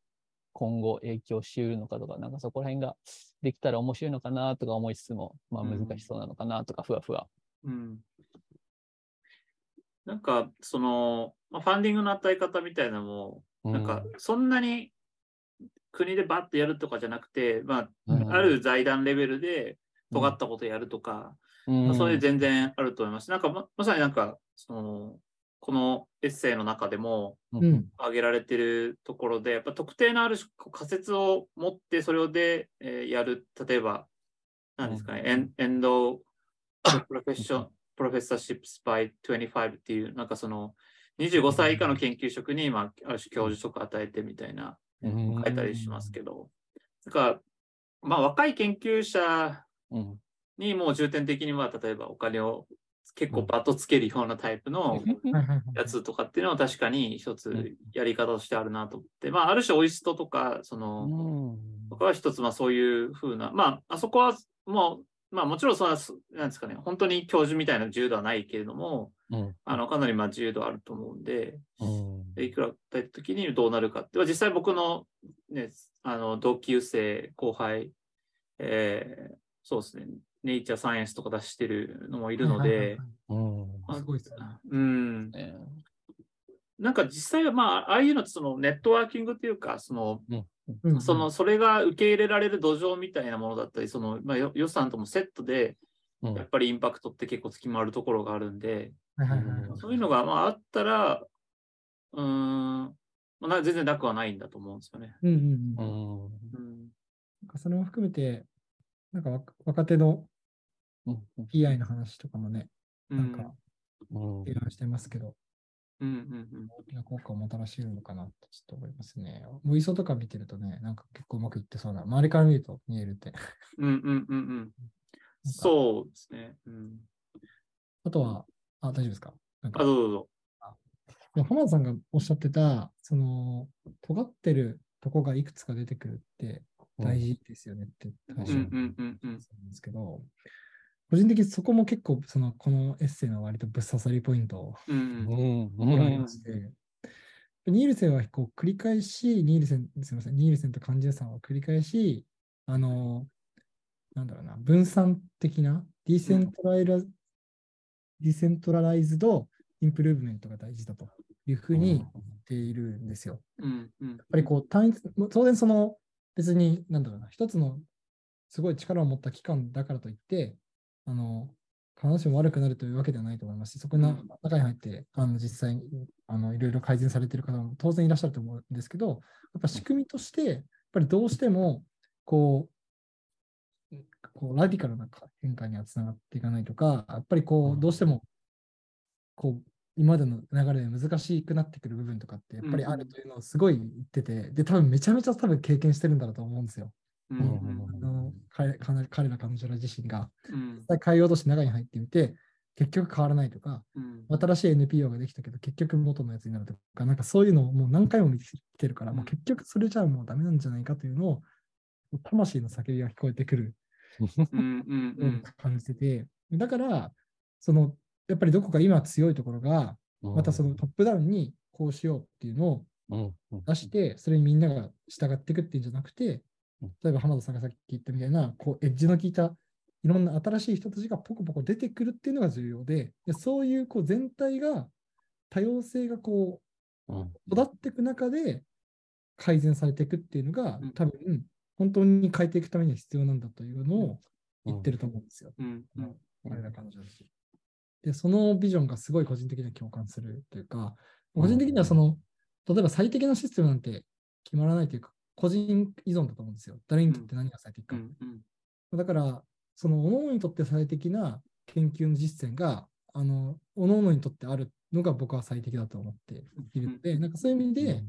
今後影響し得るのかとか、なんかそこら辺ができたら面白いのかなとか思いつつも、まあうん難しそうなのかなとか、ふわふわ。うん。なんか、その、まあ、ファンディングの与え方みたいなのも、なんか、そんなに国でバッとやるとかじゃなくて、まうんあ、ある財団レベルで尖ったことやるとか、うん、まあ、それ全然あると思います。なんかま、まさになんか、その、このエッセイの中でもううん。ん。挙げられてるところで、やっぱ特定のある仮説を持って、それをで、えーやる、例えば、何ですかね、エンエンドプロフェッション、プロフェッサーシップスパイ25っていう、なんかその、25歳以下の研究職に、まあ、ある種教授職を与えてみたいな、うん。書いたりしますけど、だから、まあ、若い研究者うん。にもう重点的に、まあ、例えばお金を結構バットつけるようなタイプのやつとかっていうのは確かに一うん。つやり方としてあるなと思って、まあ、ある種オイストとか、その、うん。とかは一つ、まあそういうふうな、まあ、あそこはもう、まあもちろんそれは、なんですかね、本当に教授みたいな自由度はないけれども、うん。あの、かなりまあ自由度あると思うんで、うん。でいくらた時にどうなるかって、実際僕のね、あの、同級生、後輩、えーそうですね、ネイチャーサイエンスとか出してるのもいるのではいはいはい。は、うん。まあすごいですね。うん、ねなんか実際はまあ、ああいうのってそのネットワーキングっていうか、その、うん。その、それが受け入れられる土壌みたいなものだったり、その、まあ、よ予算ともセットで、うん。やっぱりインパクトって結構つきまるところがあるんで、はいはいはいはい。そういうのがまああったら、うーん、まあな全然なくはないんだと思うんですよね。うんうんううん。ん。うん。なんかそれも含めて、なんか若若手のうん PI の話とかもね、うん。なんかうん。提案してますけど、うんうん大きな効果をもたらし得るのかなってちょっと思いますね。もう磯とか見てるとね、なんか結構うまくいってそうな、周りから見ると見えるって。うんうんうんうん。うんそうですね。うん、あとは、あ、大丈夫ですか？なんか。あ、どうぞどうぞ。浜田さんがおっしゃってた、その、尖ってるとこがいくつか出てくるって大事ですよねって最初にうんうんうん。うん言ってたんですけど、個人的にそこも結構、その、このエッセイの割とぶっ刺さりポイントうんうん。うんがありまして、ニールセンはこう繰り返し、ニールセン、すみません、ニールセンとカンジュンさんは繰り返し、あの、なんだろうな、分散的な、 decentrali、decentralizedインプルーブメントが大事だというふうに言っているんですよ。うんうん。やっぱりこう単一、当然その別に、なんだろうな、一つのすごい力を持った機関だからといって、あの、必ずしも悪くなるというわけではないと思いますし、そこのうん中に入って、あの実際にあのいろいろ改善されている方も当然いらっしゃると思うんですけど、やっぱ仕組みとして、やっぱりどうしても、こう、こうラディカルな変化にはつながっていかないとか、やっぱりこうんう、どうしても、こう、今までの流れで難しくなってくる部分とかってやっぱりあるというのをすごい言ってて、で、多分めちゃめちゃ多分経験してるんだろうと思うんですよ。うんあの彼彼彼ら彼女ら自身がうん。実際変えようとして中に入ってみて、結局変わらないとか、うん。新しい NPO ができたけど、結局元のやつになるとか、なんかそういうのをもう何回も見てきてるから、もう結局それじゃあもうダメなんじゃないかというのを、魂の叫びが聞こえてくるうんうんうようんな感じてて、だから、その、やっぱりどこか今強いところが、またそのトップダウンにこうしようっていうのをうんうん。出して、それにみんなが従っていくっていうんじゃなくてうん、例えば浜田さんがさっき言ったみたいな、こうエッジの効いたいろんな新しい人たちがポコポコ出てくるっていうのが重要で、でそういうこう全体が多様性がこう育っていく中で改善されていくっていうのがうん、多分本当に変えていくためには必要なんだというのを言ってると思うんですよ。うん。うん。彼ら彼女たち。で、そのビジョンがすごい個人的には共感するというか、個人的にはその、例えば最適なシステムなんて決まらないというか、個人依存だと思うんですよ。誰にとって何が最適か。だから、その、各々にとって最適な研究の実践が、あの、各々にとってあるのが僕は最適だと思っているので、なんかそういう意味で、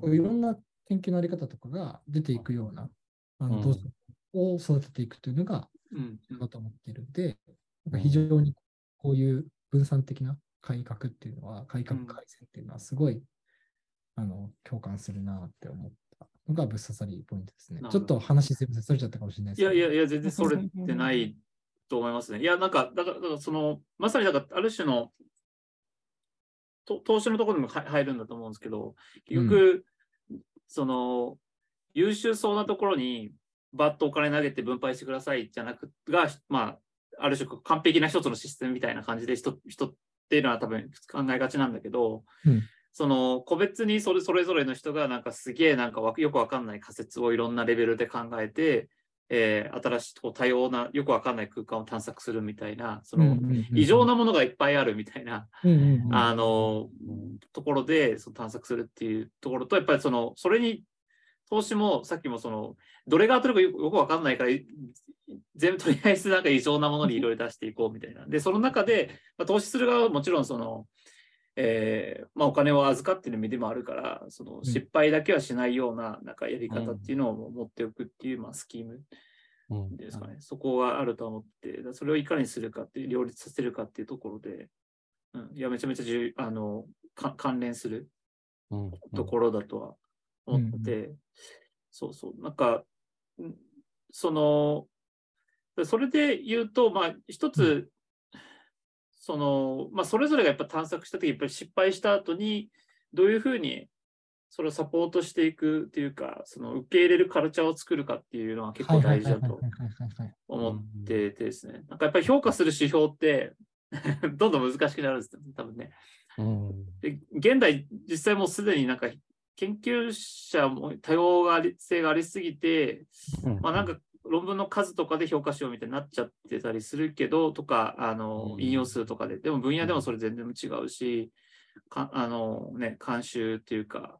こういろんな研究のあり方とかが出ていくような、あの、うん。どうを育てていくというのが、うん。だと思っているので、なんか非常にこういう分散的な改革っていうのは、改革改善っていうのはすごい、あの共感するなって思ったのがぶっ刺さりポイントですねちょっと話すみません、それちゃったかもしれないですけど。いやいやいや、全然それてないと思いますね。いや、なんか、だから、だからその、まさにだから、ある種の、と投資のところにも入入るんだと思うんですけど、結局、その、優秀そうなところに、バッとお金投げて分配してくださいじゃなくが、まあ、ある種完璧な一つのシステムみたいな感じで人人っていうのは多分考えがちなんだけど、うんその個別にそれそれぞれの人がなんかすげえなんかわよくわかんない仮説をいろんなレベルで考えて、えー新しいこう多様なよくわかんない空間を探索するみたいな、その異常なものがいっぱいあるみたいな、あのところでその探索するっていうところと、やっぱりそのそれに投資もさっきもそのどれが当たるかよよくわかんないから、い全部とりあえずなんか異常なものにいろいろ出していこうみたいな。で、その中で、まあ、投資する側はもちろんその、えーまあ、お金を預かっている身でもあるから、そのん。失敗だけはしないようななんかやり方っていうのを持っておくっていう、まあ、スキームうん。ですかね。そこがあると思って、だそれをいかにするかっていう、両立させるかっていうところで、うん、いや、めちゃめちゃ重あのか関連するうん。ところだとは思ってて、そうそう、なんか、んその、それで言うと、まあ、一つ、その、まあ、それぞれがやっぱ探索したとき、やっぱり失敗した後に、どういうふうにそれをサポートしていくっていうか、その受け入れるカルチャーを作るかっていうのは結構大事だと思っててですね。なんかやっぱり評価する指標って、どんどん難しくなるんですよね、多分ね。うんで現代、実際もうすでになんか研究者も多様性がありすぎて、うんまあなんか論文の数とかで評価しようみたいになっちゃってたりするけど、とか、あのう、ん。引用数とかで、でも分野でもそれ全然違うし、かあのね、監修っていうか、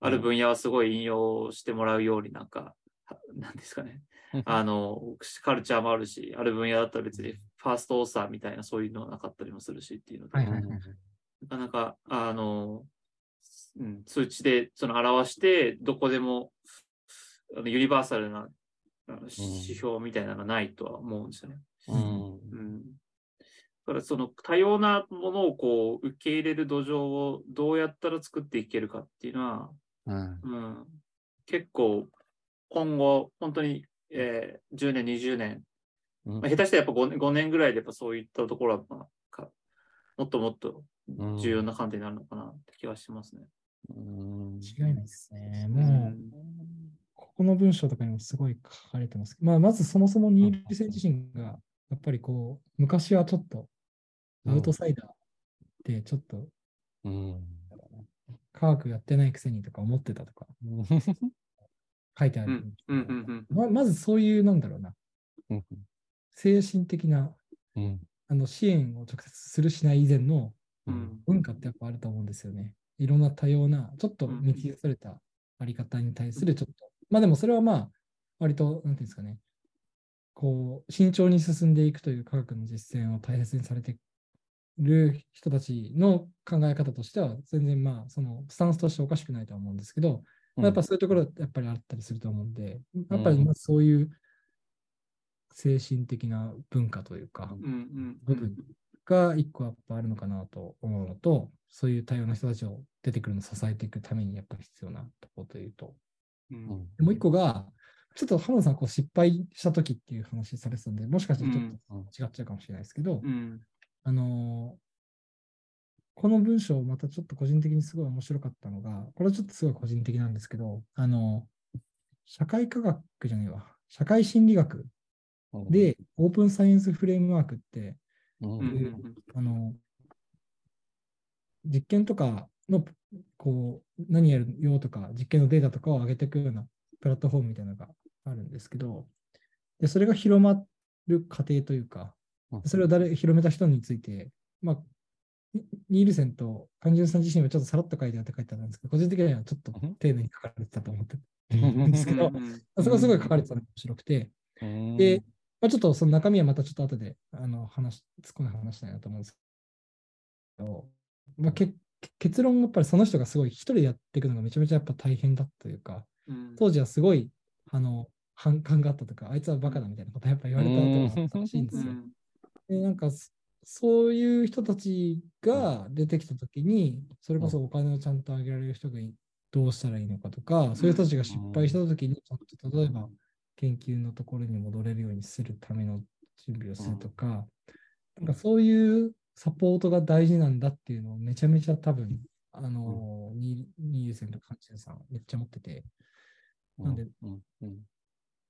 ある分野はすごい引用してもらうようになんか、はなんですかね、あの、カルチャーもあるし、ある分野だったら別にファーストオーサーみたいなそういうのはなかったりもするしっていうので、なかなか、あの、うん、数値でその表して、どこでもあのユニバーサルな指標みたいなのがないとは思うんですよね。うん。うん。だからその多様なものをこう受け入れる土壌をどうやったら作っていけるかっていうのは、うん。うん、結構今後、本当に、えー10年、20年、うん。まあ、下手したらやっぱ 5, 年5年ぐらいでやっぱそういったところは、まあ、かもっともっとうん。重要な観点になるのかなって気はしますね。うん。違いないですね。うもう、んここの文章とかにもすごい書かれてます。まあ、まずそもそもニールセン自身が、やっぱりこう、昔はちょっとアウトサイダーでちょっとうん。科学やってないくせにとか思ってたとか 書いてある。んですけど。うんうん。ままずそういう、なんだろうな、うん。精神的なうん。あの支援を直接するしない以前の文化ってやっぱあると思うんですよね。いろんな多様な、ちょっとうん。道それたあり方に対するちょっと、まあでもそれはまあ、割と、なんていうんですかね、こう、慎重に進んでいくという科学の実践を大切にされている人たちの考え方としては、全然まあ、そのスタンスとしておかしくないとは思うんですけど、まあやっぱそういうところはやっぱりあったりすると思うんで、やっぱりまあそういう精神的な文化というか、部分が一個やっぱあるのかなと思うのと、そういう多様な人たちを出てくるのを支えていくためにやっぱり必要なところというと、うん。もう一個が、ちょっと浜田さんこう失敗した時っていう話されてたんで、もしかしたらちょっうんと違っちゃうかもしれないですけど、うん。あのーこの文章、またちょっと個人的にすごい面白かったのが、これはちょっとすごい個人的なんですけど、あの社会科学じゃねえわ、社会心理学う。んでオープンサイエンスフレームワークって、うん。うんうんあの、実験とかの、こう、何やるよとか、実験のデータとかを上げていくようなプラットフォームみたいなのがあるんですけど、で、それが広まる過程というか、うん。それを誰、広めた人について、まあ、ニニールセンとカンジュンさん自身はちょっとさらっと書いてあって書いてあるんですけど、個人的にはちょっと丁寧に書かれてたと思ってるんですけど、そこがすごい書かれてたのが面白くて、うん。で、まあ、ちょっとその中身はまたちょっと後であの話、突っ込んで話したいなと思うんですけど、まあ、け結論、やっぱりその人がすごい一人でやっていくのがめちゃめちゃやっぱ大変だというか、うん。当時はすごいあの反感があったとか、あいつはバカだみたいなことやっぱ言われたと思ったらしいんですよ。うん。で、なんかそそういう人たちが出てきたときに、それこそお金をちゃんとあげられる人がいどうしたらいいのかとか、そういう人たちが失敗したときに、ちゃんと例えば研究のところに戻れるようにするための準備をするとか、なんかそういうサポートが大事なんだっていうのをめちゃめちゃ多分、あの、ニニールセンとカンチェンさんめっちゃ持ってて、なんでうん。うん。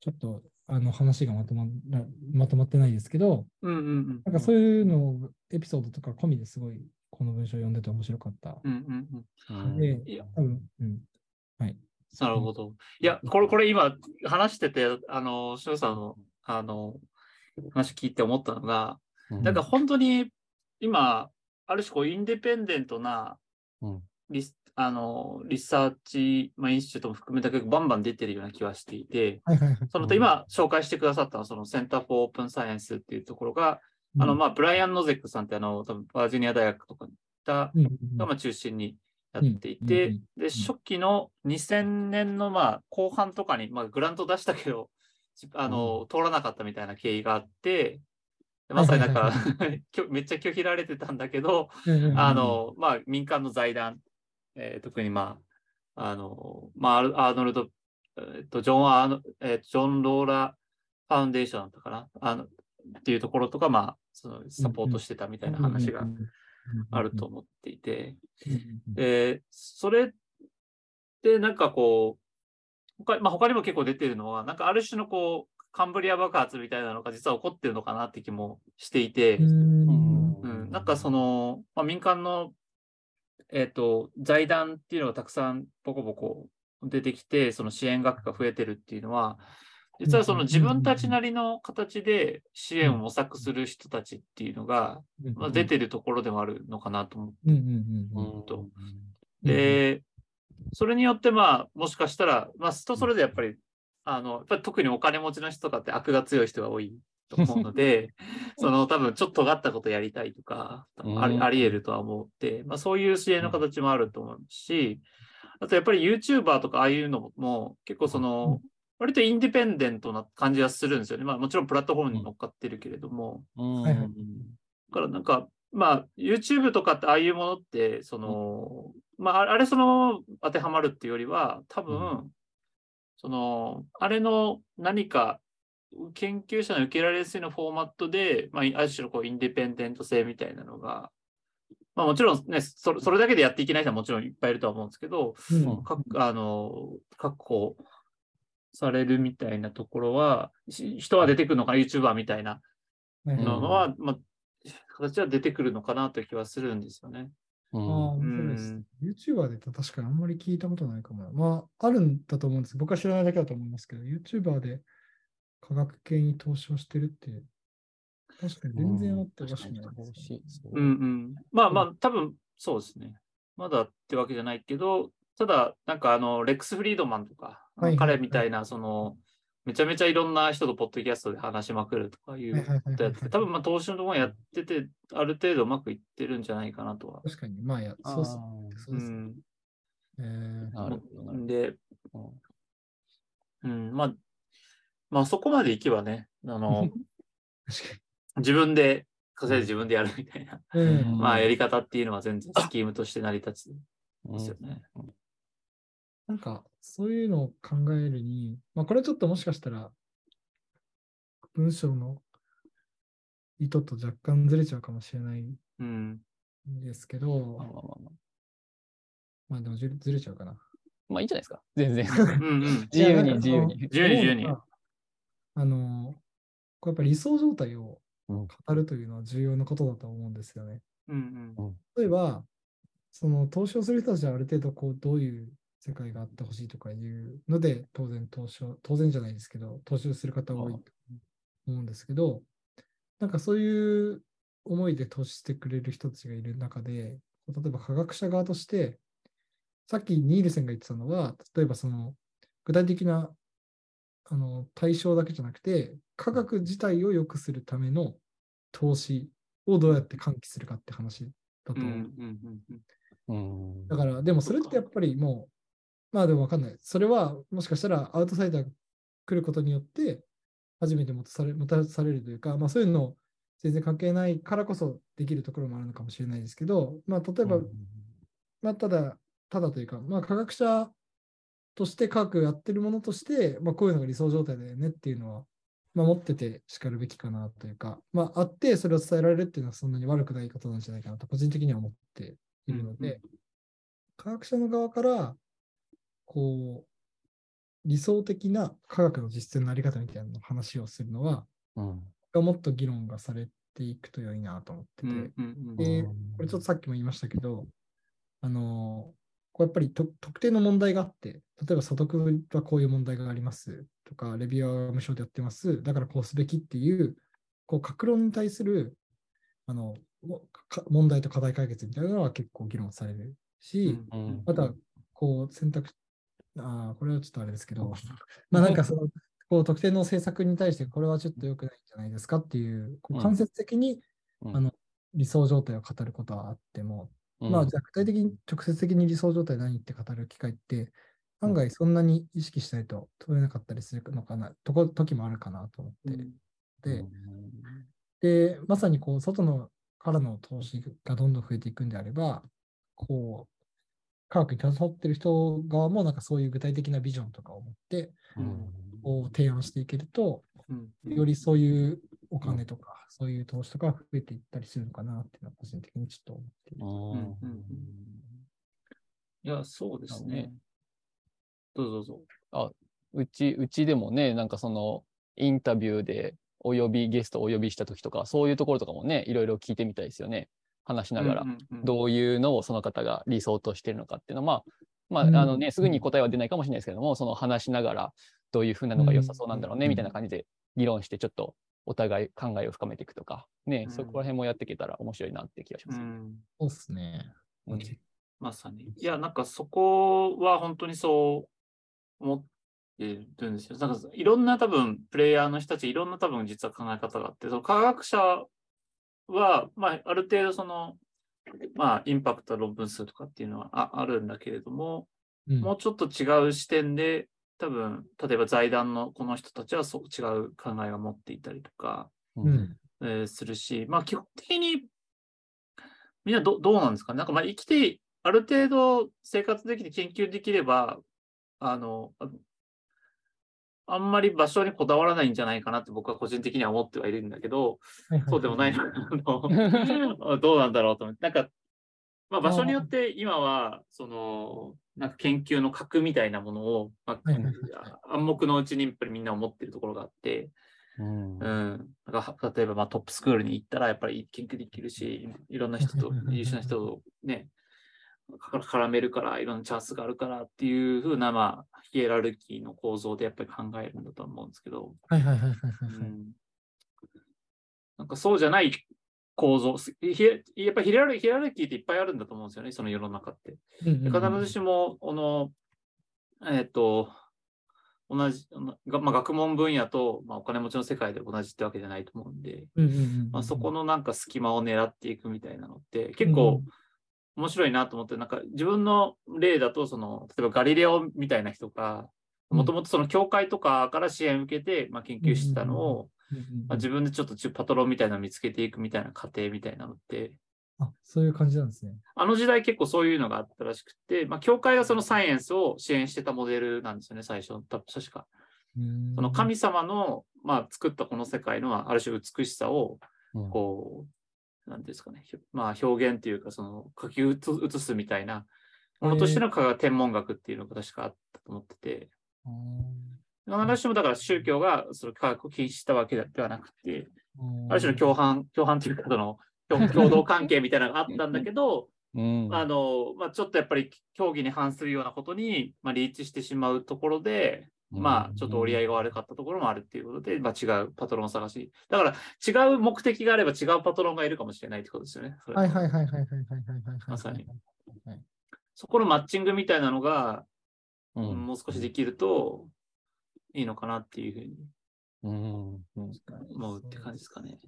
ちょっとあの話がまとまらまとまってないですけど、うんうんなんかそういうのをエピソードとか込みですごいこの文章を読んでて面白かった。うんうんうん。うんで、いや。多分、うん。はい。なるほど。いや、これ、これ今話してて、あの、しのさんの、あの、話聞いて思ったのが、うん。なんか本当に今、ある種こう、インディペンデントなうん。リス、あの、リサーチ、まあ、インスチュートも含めたけど、バンバン出てるような気はしていて。そのと今紹介してくださったのはそのセンター・フォー・オープン・サイエンスっていうところが、あの、まあ、ブライアン・ノゼックさんってあの、多分バージニア大学とかにいたうん、うんうん。がまあ中心にやっていて、うんうんで、初期の2000年のまあ後半とかに、まあ、グラント出したけど、じあの、通らなかったみたいな経緯があって、でまさになんか、きょめっちゃ拒否られてたんだけど、あの、まあ、民間の財団、えー特にまあ、あの、まあ、アーノルド、えっと、ジョン・アーノ、えージョン・ローラ・ファウンデーションだったかな、あの、っていうところとか、まあ、そのサポートしてたみたいな話があると思っていて、で、それで、なんかこう、他,、まあ、他にも結構出てるのは、なんかある種のこう、カンブリア爆発みたいなのが実は起こってるのかなって気もしていて、うん。うん、なんかその、まあ、民間の、えっ、と、財団っていうのがたくさんボコボコ出てきて、その支援額が増えてるっていうのは、実はその自分たちなりの形で支援を模索する人たちっていうのが、まあ、出てるところでもあるのかなと思ってうんうんうんうんとで、それによって、まあ、もしかしたら、まあ、人それでやっぱり、あの、やっぱり特にお金持ちの人とかって悪が強い人が多いと思うので、その多分ちょっと尖ったことやりたいとか、うん。ありあり得るとは思って、まあ、そういう支援の形もあると思うし、あとやっぱり YouTuber とかああいうのも結構その、割とインディペンデントな感じがするんですよね。まあもちろんプラットフォームに乗っかってるけれども、うん。だからなんか、まあ、YouTube とかってああいうものって、その、まあ、ああれそのまま当てはまるっていうよりは、多分、うその、あれの何か、研究者の受けられやすいのフォーマットで、まあ、ある種のこうインディペンデント性みたいなのが、まあもちろんね、それそれだけでやっていけない人はもちろんいっぱいいるとは思うんですけど、うんかあの、確保されるみたいなところは、し人は出てくるのかな、YouTuber みたいなはいはいのは、まあ、形は出てくるのかなという気はするんですよね。うんああ、面白いです。YouTuber で確かにあんまり聞いたことないかもな。まあ、あるんだと思うんです僕は知らないだけだと思いますけど、YouTuber で科学系に投資をしてるって、確かに全然あっておかしくないですね、ううんうん。まあまあ、多分そうですね。まだってわけじゃないけど、ただ、なんかあの、レックス・フリードマンとか、はいはい彼みたいな、その、めちゃめちゃいろんな人とポッドキャストで話しまくるとかいうことやってて、多分まあ投資のところやってて、ある程度うまくいってるんじゃないかなとは。確かに、まあや、そうそうそうです。うん。えーなるほど。で、ほうん、まあ、まあそこまでいけばね、あの、自分で稼いで自分でやるみたいな、に。うん。まあやり方っていうのは全然スキームとして成り立つですよね。なんか、そういうのを考えるに、まあ、これちょっともしかしたら、文章の意図と若干ずれちゃうかもしれないんうん。ですけまあまど、あまあまあまあでもずれずれちゃうかな。まあいいんじゃないですか。全然。うんうん。自由に自由に。自由に自由にあの、こうやっぱり理想状態をうん語るというのは重要なことだと思うんですよね。うんうん。例えば、その投資をする人たちはある程度こうどういう世界があってほしいとかいうので、当然投資を、当然じゃないですけど、投資をする方多いと思うんですけど、なんかそういう思いで投資してくれる人たちがいる中で、例えば科学者側として、さっきニールセンが言ってたのは、例えばその具体的なあの対象だけじゃなくて、科学自体を良くするための投資をどうやって喚起するかって話だと思う。だから、でもそれってやっぱりもう、まあでもわかんない。それはもしかしたらアウトサイダーが来ることによって、初めて持たされ持たされるというか、まあそういうの全然関係ないからこそできるところもあるのかもしれないですけど、まあ例えば、まあただ、ただというか、まあ科学者として科学をやってるものとして、まあこういうのが理想状態だよねっていうのは、まあ持っててしかるべきかなというか、まああってそれを伝えられるっていうのはそんなに悪くないことなんじゃないかなと個人的には思っているので、科学者の側から、こう、理想的な科学の実践のあり方みたいなの話をするのは、うん。もっと議論がされていくと良いなと思ってて、うんうんうん。でこれちょっとさっきも言いましたけど、あのこうやっぱりと特定の問題があって、例えば所得はこういう問題がありますとか、レビューは無償でやってます、だからこうすべきっていう、こう、格論に対するあの問題と課題解決みたいなのは結構議論されるし、うんうん。また、こう、選択、ああ、これはちょっとあれですけど、まあなんかその、こう、特定の政策に対して、これはちょっと良くないんじゃないですかっていう、こううん。間接的に、うん。あの、理想状態を語ることはあっても、うん。まあ、じゃあ具体的に、直接的に理想状態何って語る機会って、案外そんなに意識しないと取れなかったりするのかな、とこ時もあるかなと思って。で、で、まさにこう、外のからの投資がどんどん増えていくんであれば、こう、科学に携わってる人側もなんかそういう具体的なビジョンとかを持って、こう提案していけると、うんよりそういうお金とか、そういう投資とかが増えていったりするのかなっていうのは個人的にちょっと思っている。いや、そうですね。どうぞどうぞ。うち、うちでもね、なんかその、インタビューでお呼び、ゲストをお呼びした時とか、そういうところとかもね、いろいろ聞いてみたいですよね。話しながらどういうのをその方が理想としてるのかっていうのは、まあ、うんまあ、あのね、すぐに答えは出ないかもしれないですけども、その話しながら、どういうふうなのが良さそうなんだろうね、うんみたいな感じで議論して、ちょっとお互い考えを深めていくとか、ねう、んそこら辺もやっていけたら面白いなって気がします。うんそうですね。うんまさに。いや、なんかそこは本当にそう思ってるんですよ。なんかいろんな多分プレイヤーの人たち、いろんな多分実は考え方があって、その科学者は、まあ、ある程度その、まあ、インパクト論文数とかっていうのはああるんだけれども、うんもうちょっと違う視点で、多分、例えば財団のこの人たちはそう違う考えを持っていたりとか、うん。えーするし、まあ基本的にみんなどどうなんですか？ねなんかまあ生きて、ある程度生活できて研究できれば、あの、ああんまり場所にこだわらないんじゃないかなって僕は個人的には思ってはいるんだけど、そうでもないのあの どうなんだろうと思って。なんか、まあ、場所によって今は、その、なんか研究の核みたいなものを、まあ暗黙のうちにやっぱりみんな思ってるところがあって、うん。うん、なんか例えばまあトップスクールに行ったらやっぱり研究できるし、いろんな人と優秀な人とね、か絡めるから、いろんなチャンスがあるからっていうふうな、まあ、ヒエラルキーの構造でやっぱり考えるんだと思うんですけど、はいはいはいはいはういはい。ん、なんかそうじゃない構造、やっぱりヒエラルヒエラルキーっていっぱいあるんだと思うんですよね、その世の中って。で必ずしも、この、えっ、と、同じ、がまあ、学問分野と、まあ、お金持ちの世界で同じってわけじゃないと思うんで、うんうんうんうんまあ、そこのなんか隙間を狙っていくみたいなのって結構面白いなと思って、なんか自分の例だと、その、例えばガリレオみたいな人が、うんもともとその教会とかから支援を受けて、まあ、研究してたのを、まあ、自分でちょっとパトロンみたいなのを見つけていくみたいな過程みたいなのって、あ、そういう感じなんですね。あの時代結構そういうのがあったらしくて、まあ、教会がそのサイエンスを支援してたモデルなんですよね、最初。た確か。その神様の、まあ、作ったこの世界のある種美しさを、うんこう、なんですかね、まあ、表現というか、その書き写すみたいなものとしての科学天文学っていうのが確かあったと思ってて、必ずしもだから宗教がその科学を禁止したわけではなくて、ある種の共犯、共犯というか、その共共同関係みたいなのがあったんだけど、うん。あの、まあ、ちょっとやっぱり競技に反するようなことに、まあ、リーチしてしまうところで、まあ、ちょっと折り合いが悪かったところもあるっていうことで、まあ、違うパトロンを探し。だから、違う目的があれば違うパトロンがいるかもしれないってことですよね。はいはいはいはいはいはいはいまさに。そこのマッチングみたいなのが、うん、もう少しできるといいのかなっていうふうに思うって感じですかね。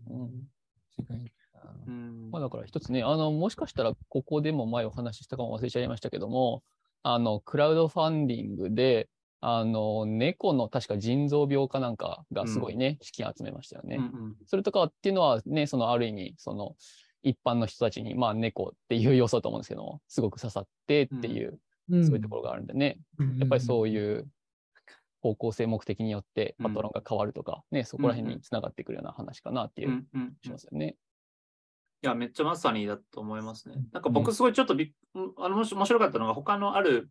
うん、まあ、だから一つねあの、もしかしたらここでも前お話ししたかも忘れちゃいましたけども、あのクラウドファンディングであの、猫の確か腎臓病かなんかがすごいね、資金集めましたよね。うんうん。それとかっていうのはね、そのある意味、その一般の人たちに、まあ猫っていう要素だと思うんですけども、すごく刺さってっていう、うん。そういうところがあるんでね、やっぱりそうういう方向性、目的によってパトロンが変わるとか、ね、そこら辺につながってくるような話かなっていうう、んうんしますよね。いや、めっちゃまさにだと思いますね。うん。なんか僕すごいちょっとびっ、うんあのもし面白かったのが、他のある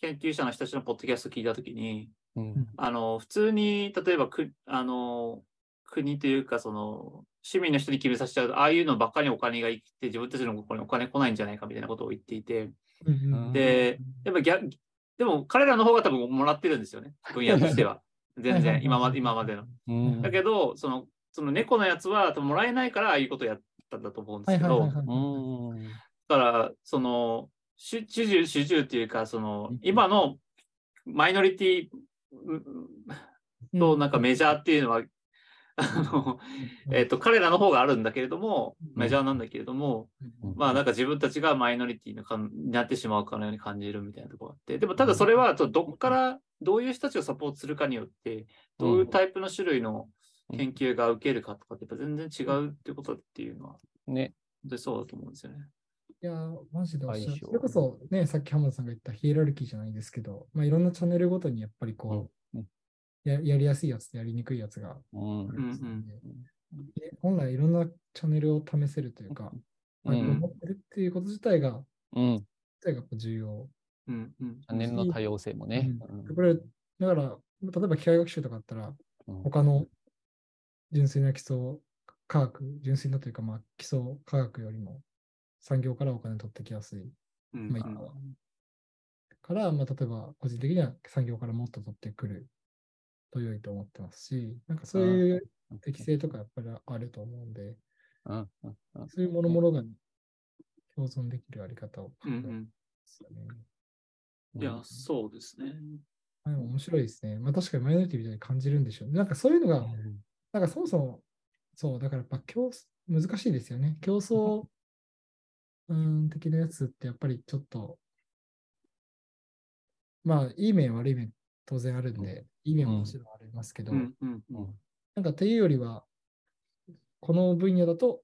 研究者の人たちのポッドキャスト聞いたときに、うん。あの、普通に、例えばく、あの、国というか、その、市民の人に決めさせちゃうと、ああいうのばっかりお金がいって、自分たちのところにお金来ないんじゃないかみたいなことを言っていて、んで、やっぱ逆、でも彼らの方が多分もらってるんですよね、分野としては。全然、今まで、今までの。うんだけど、その、その猫のやつはもらえないから、ああいうことをやったんだと思うんではいすけど、だから、その、主主従、主従っていうか、そのうん、今のマイノリティうん。となんかメジャーっていうのは、あの、えっと、彼らの方があるんだけれども、メジャーなんだけれども、まあなんか自分たちがマイノリティのかんになってしまうかのように感じるみたいなところがあって、でもただそれはちょっとどこからどういう人たちをサポートするかによって、どういうタイプの種類の研究が受けるかとかってやっぱ全然違うってことっていうのは、ね。本当にそうだと思うんですよね。いやー、マジでおっしゃる。それこそね、さっき浜田さんが言ったヒエラルキーじゃないですけど、まあ、いろんなチャンネルごとにやっぱりこう、うんややりやすいやつとやりにくいやつがうんあるんですよねうん。で本来いろんなチャンネルを試せるというか、まあ、うん持ってるっていうこと自体が、うん。自体がやっぱ重要。うんうん。チャンネルの多様性もね。うん。これ、だから、例えば機械学習とかあったら、うん。他の純粋な基礎科学、純粋なというか、まあ、基礎科学よりも産業からお金取ってきやすいうんまあ今はから、まあ、例えば個人的には産業からもっと取ってくると良いと思ってますし、なんかそういう適性とかやっぱりあると思うんで、そういうものものが共存できるあり方を考えまうんうん。いや、そうですね。はい、面白いですね。まあ確かにマイノリティみたいに感じるんでしょうね。なんかそういうのが、なんかそもそも、そう、だからやっぱ競争、難しいですよね。競争、うん、的なやつってやっぱりちょっと、まあ、いい面、悪い面、当然あるんで、いい面ももちろんありますけど、なん。かっていうよりは、この分野だと、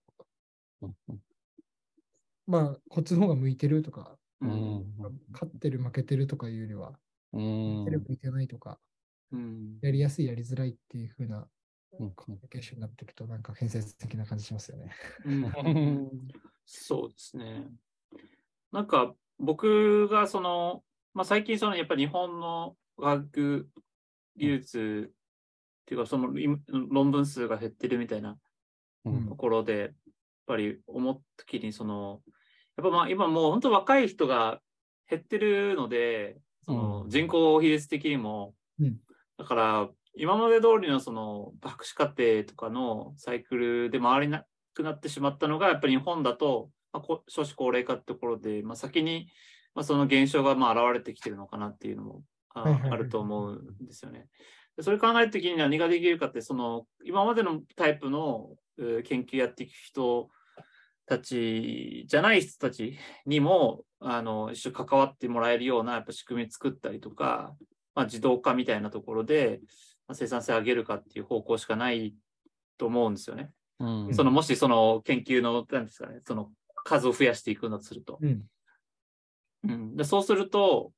まあ、こっちの方が向いてるとか、ううん。ん勝ってる、負けてるとかいうよりは、うん。向いてる、向いてないとか、うん。やりやすい、やりづらいっていう風なうん。コミュニケーションになっていくと、なんか建設的な感じしますよね。うんそうですね。なんか僕がその、まあ、最近そのやっぱり日本の学技術っていうかそのい論文数が減ってるみたいなうん。ところで、やっぱり思った時にその、やっぱまあ今もう本当若い人が減ってるので、そのうん。人口比率的にも、うん。だから今まで通りのその博士課程とかのサイクルで回りなくなってしまったのが、やっぱり日本だと、まあ、こ少子高齢化ってところで、まあ、先に、まあ、その現象がまあ現れてきてるのかなっていうのもあると思うんですよね。でそれ考えるときに何ができるかって、その今までのタイプのえー研究やっていく人たちじゃない人たちにもあの一緒に関わってもらえるようなやっぱ仕組み作ったりとか、まあ、自動化みたいなところで、まあ生産性を上げるかっていう方向しかないと思うんですよね。うんそのもしその研究のなんですかね、その数を増やしていくんだとすると。うん。うん、でそうすると、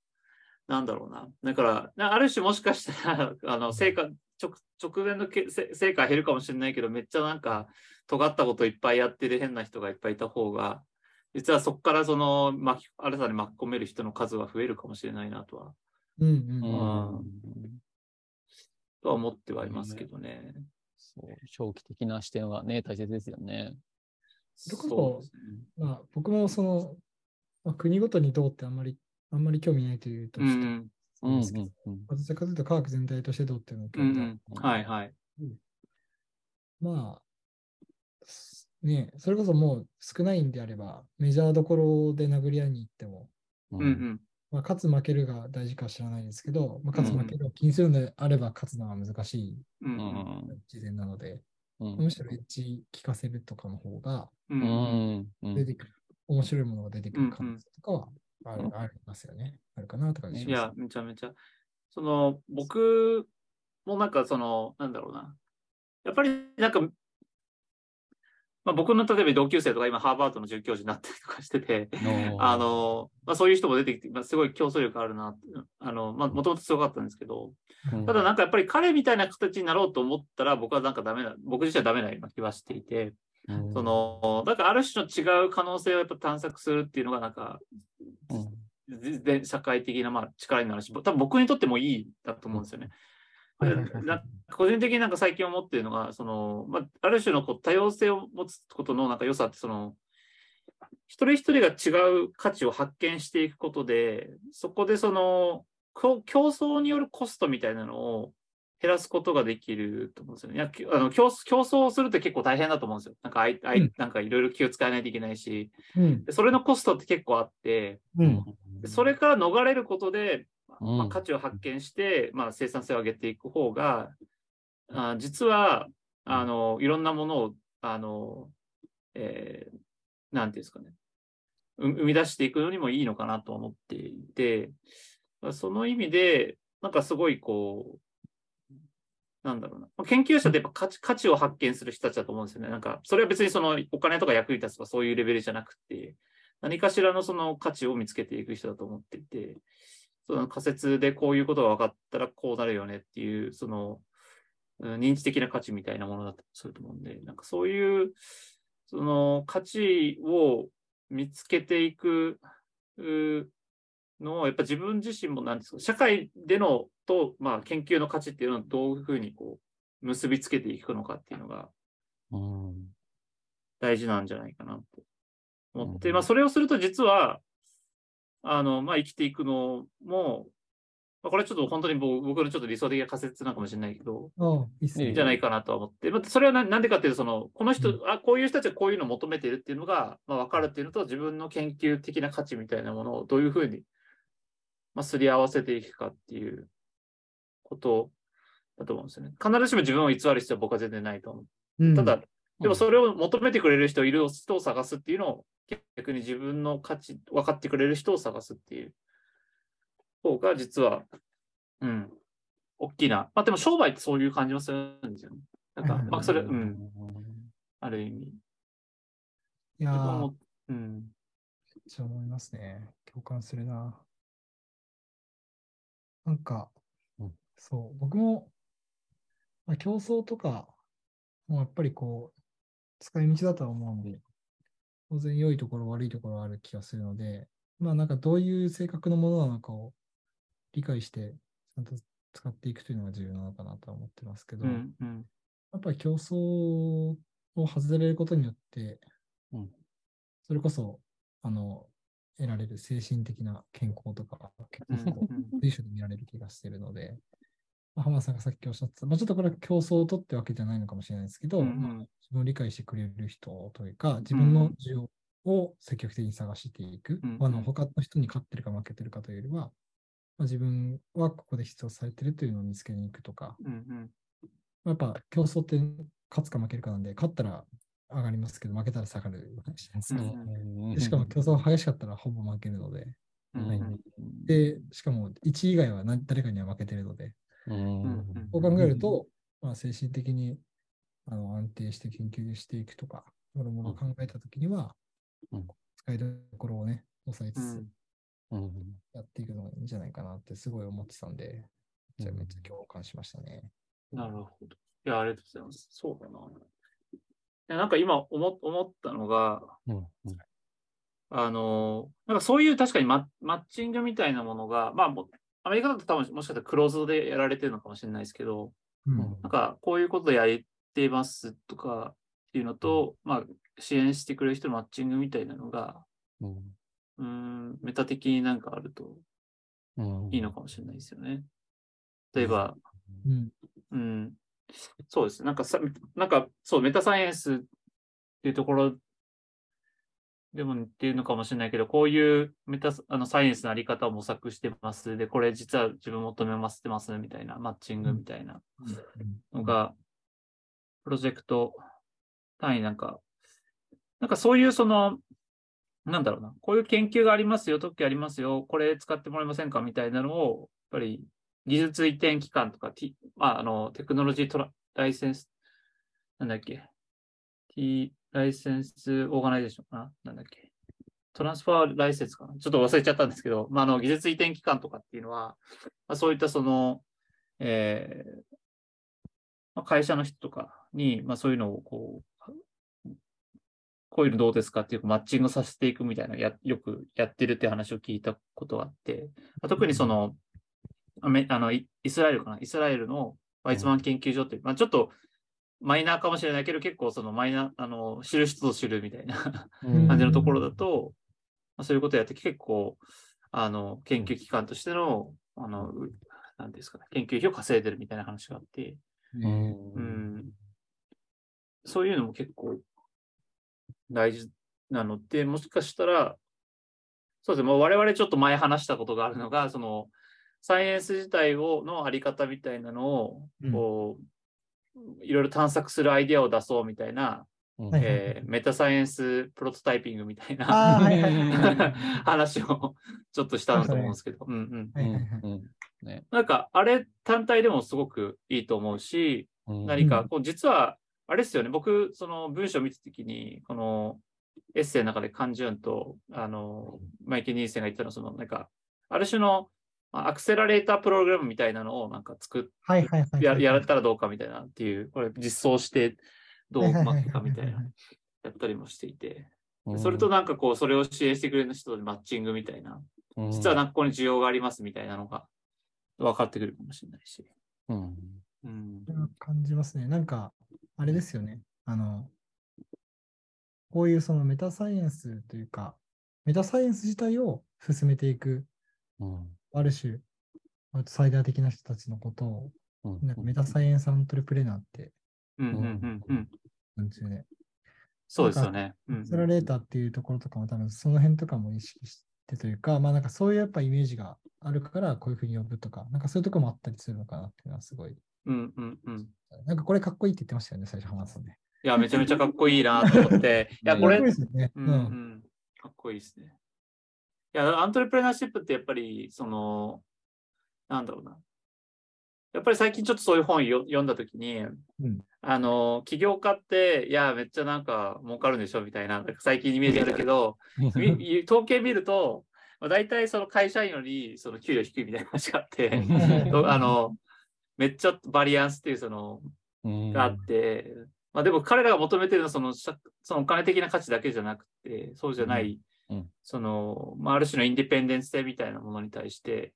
なんだろうな。だから、なある種もしかしたら、あの、成果、直直前のけせ成果は減るかもしれないけど、めっちゃなんか、尖ったこといっぱいやってる変な人がいっぱいいた方が、実はそこからその、巻き、新たに巻き込める人の数は増えるかもしれないなとは、うんう。うんんとは思ってはいますけどね。そう長期的な視点はね、大切ですよね。それこそねまあ、僕もその、まあ、国ごとにどうってあんまり、あんまり興味ないというとして、うんですけど、うんどちらかというと科学全体としてどうっていうのを興うん。う味があるんうん。はいはい。まあ、すね、それこそもう少ないんであれば、メジャーどころで殴り合いに行っても、ううんうん。まあ、勝つ負けるが大事かは知らないですけど、まあ、勝つうん負けるを気にするのであれば勝つのは難しいうんううんん自然なので、うんむしろエッジ聞かせるとかの方がうんううんんうん出てくる、面白いものが出てくる可うんうん能性とかはある,、うんありますよね。あるかなとかいや、めちゃめちゃ。その、僕もなんかその、なんだろうな。やっぱりなんか、まあ、僕の例えば同級生とか今ハーバードの准教授になったりとかしてて、あの、まあ、そういう人も出てきて、まあ、すごい競争力あるな。あの、まあ、もともと強かったんですけど、ただなんかやっぱり彼みたいな形になろうと思ったら僕はなんかダメな、僕自身はダメなような気はしていて、うんその、だからある種の違う可能性をやっぱ探索するっていうのがなんか、うんで社会的なまあ力になるし、多分僕にとってもいいだと思うんですよね。はいはいはいはいな個人的になんか最近思っているのが、その、まあ、ある種のこう多様性を持つことのなんか良さって、その、一人一人が違う価値を発見していくことで、そこでその、こ競争によるコストみたいなのを減らすことができると思うんですよね。いやきあの競競争するって結構大変だと思うんですよ。なんかあいあい、うんなんかいろいろ気を使わないといけないし、うん。でそれのコストって結構あって、うん。でそれから逃れることで、うんまあ、価値を発見して、まあ、生産性を上げていく方が、あ実はあの、いろんなものを、あの、えーなんていうんですかね、う生み出していくのにもいいのかなと思っていて、その意味で、なんかすごいこう、なんだろうな。まあ研究者ってやっぱ価値価値を発見する人たちだと思うんですよね。なんか、それは別にそのお金とか役に立つとかそういうレベルじゃなくて、何かしらのその価値を見つけていく人だと思っていて、その仮説でこういうことが分かったらこうなるよねっていう、その、うん認知的な価値みたいなものだとすると思うんで、なんかそういう、その価値を見つけていくうのを、やっぱ自分自身もなんですか、社会でのと、まあ、研究の価値っていうのをどういうふうにこう、結びつけていくのかっていうのがうん。大事なんじゃないかなと思って、うんまあ、それをすると実は、あの、まあ、生きていくのも、まあ、これちょっと本当に僕僕のちょっと理想的な仮説なのかもしれないけど、いい。じゃないかなとは思って、まあ、それはななんでかっていうと、その、この人、うんあ、こういう人たちはこういうのを求めているっていうのが、まあ、分かるっていうのと、自分の研究的な価値みたいなものをどういうふうに、まあ、すり合わせていくかっていうことだと思うんですよね。必ずしも自分を偽る必要は僕は全然ないと思う。うんただ、でもそれを求めてくれる人いる人を探すっていうのを、逆に自分の価値、分かってくれる人を探すっていう方が、実は、うん、大きな。まあでも商売ってそういう感じもするんですよね。なんか、うんまあそれ、うん、ある意味。いやー、うん、ちゃ思いますね。共感するな。なんかうん、そう、僕も、まあ、競争とか、もうやっぱりこう、使い道だとは思うんで、当然良いところ悪いところある気がするので、まあなんかどういう性格のものなのかを理解して、ちゃんと使っていくというのが重要なのかなとは思ってますけど、うん、うん、やっぱり競争を外れることによって、うん。それこそ、あの、得られる精神的な健康とか、結構随所で見られる気がしているので、まあ、浜田さんがさっきおっしゃってた、まあ、ちょっとこれは競争を取ってわけじゃないのかもしれないですけど、うんうん。まあ自分を理解してくれる人というか、自分の需要を積極的に探していく。うんうん。まああの他の人に勝ってるか負けてるかというよりは、まあ、自分はここで必要とされてるというのを見つけに行くとか、うん、うん、やっぱ競争って勝つか負けるかなんで、勝ったら上がりますけど、負けたら下がる話なんですけど、うんでしかも競争が激しかったらほぼ負けるので、うん、はいうん。で、しかも1位以外は何誰かには負けてるので、うんそう考えると、まあ、精神的にあの安定して研究していくとか、そういうものを考えたときには、うん使いどころをね、抑えつつうんやっていくのがいいんじゃないかなってすごい思ってたんで、じゃあめっちゃ共感しましたね。なるほど。いや、ありがとうございます。そうだな。いやなんか今思思ったのが、うんあの、なんかそういう確かにママッチングみたいなものが、まあアメリカだと多分もしかしたらクローズドでやられてるのかもしれないですけど、うんなんかこういうことやってますとかっていうのと、まあ支援してくれる人のマッチングみたいなのが、うんん、メタ的になんかあるとうんいいのかもしれないですよね。例えば、うんうん。そうです。なんかさ、なんか、そう、メタサイエンスっていうところでもっていうのかもしれないけど、こういうメタあのサイエンスのあり方を模索してます。で、これ実は自分求めましてますみたいな、マッチングみたいな。のが、プロジェクト単位なんか、なんかそういうその、なんだろうな、こういう研究がありますよ、特許ありますよ、これ使ってもらえませんかみたいなのを、やっぱり技術移転機関とか、T まあ、あの、テクノロジートラライセンス、なんだっけ、T ライセンスオーガナイゼーションかな？なんだっけ？トランスファーライセンスかな？ちょっと忘れちゃったんですけど、まあ、あの、技術移転機関とかっていうのは、まあ、そういったその、えーまあ、会社の人とかに、まあ、そういうのをこう、こういうのどうですかっていうマッチングさせていくみたいなや、よくやってるって話を聞いたことがあって、まあ特にその、あのイイスラエルかな？イスラエルのワイツマン研究所っていう、まあ、ちょっとマイナーかもしれないけど、結構そのマイナー、あの、知る人ぞ知るみたいなうん。感じのところだと、まあ、そういうことをやって結構、あの、研究機関としての、あの、うなんですかね、研究費を稼いでるみたいな話があって、うん。うん、そういうのも結構大事なので、もしかしたら、そうですね、もう我々ちょっと前話したことがあるのが、その、サイエンス自体をのあり方みたいなのを、うん。こう、いろいろ探索するアイディアを出そうみたいな、うん。はいえーメタサイエンスプロトタイピングみたいな 話をちょっとしたなと思うんですけど、なんか、あれ単体でもすごくいいと思うし、うん。何か、こう、実は、あれですよね、僕、その文章を見たときに、このエッセイの中でカンジュンと、あの、マイケル・ニーセンが言ったのは、その、なんか、ある種のまあアクセラレータープログラムみたいなのをなんか作っはいはいはい。ややられたらどうかみたいなっていう、これ実装してどううまくかみたいな、やったりもしていて、うんそれとなんかこう、それを支援してくれる人とマッチングみたいな、実はなんかここに需要がありますみたいなのが分かってくるかもしれないし。うんうん感じますね。なんか、あれですよね。あの、こういうそのメタサイエンスというか、メタサイエンス自体を進めていく、うんある種、アウトサイダー的な人たちのことを、うんなんかメタサイエンスアントレプレナーってうんうんうんうん。ね。そうですよね。うんアクセラレーターっていうところとかも多分その辺とかも意識してというか、まあなんかそういうやっぱイメージがあるからこういうふうに呼ぶとか、なんかそういうところもあったりするのかなっていうのはすごい。うんうんうん。なんかこれかっこいいって言ってましたよね、最初浜田さんね。いや、めちゃめちゃかっこいいなと思って。いや、これね。ううんん。うん、かっこいいですね。いや、アントレプレナーシップってやっぱり、その、なんだろうな。やっぱり最近ちょっとそういう本よ読んだときに、ん。あの、起業家って、いや、めっちゃなんか儲かるんでしょみたいな、最近イメージあるけど、み統計見ると、まあ、大体その会社員よりその給料低いみたいな話があって、あの、めっちゃバリアンスっていうその、うんがあって、まあでも彼らが求めてるのはその社そのお金的な価値だけじゃなくて、そうじゃない、うん。うんその、まあある種のインディペンデンス性みたいなものに対して、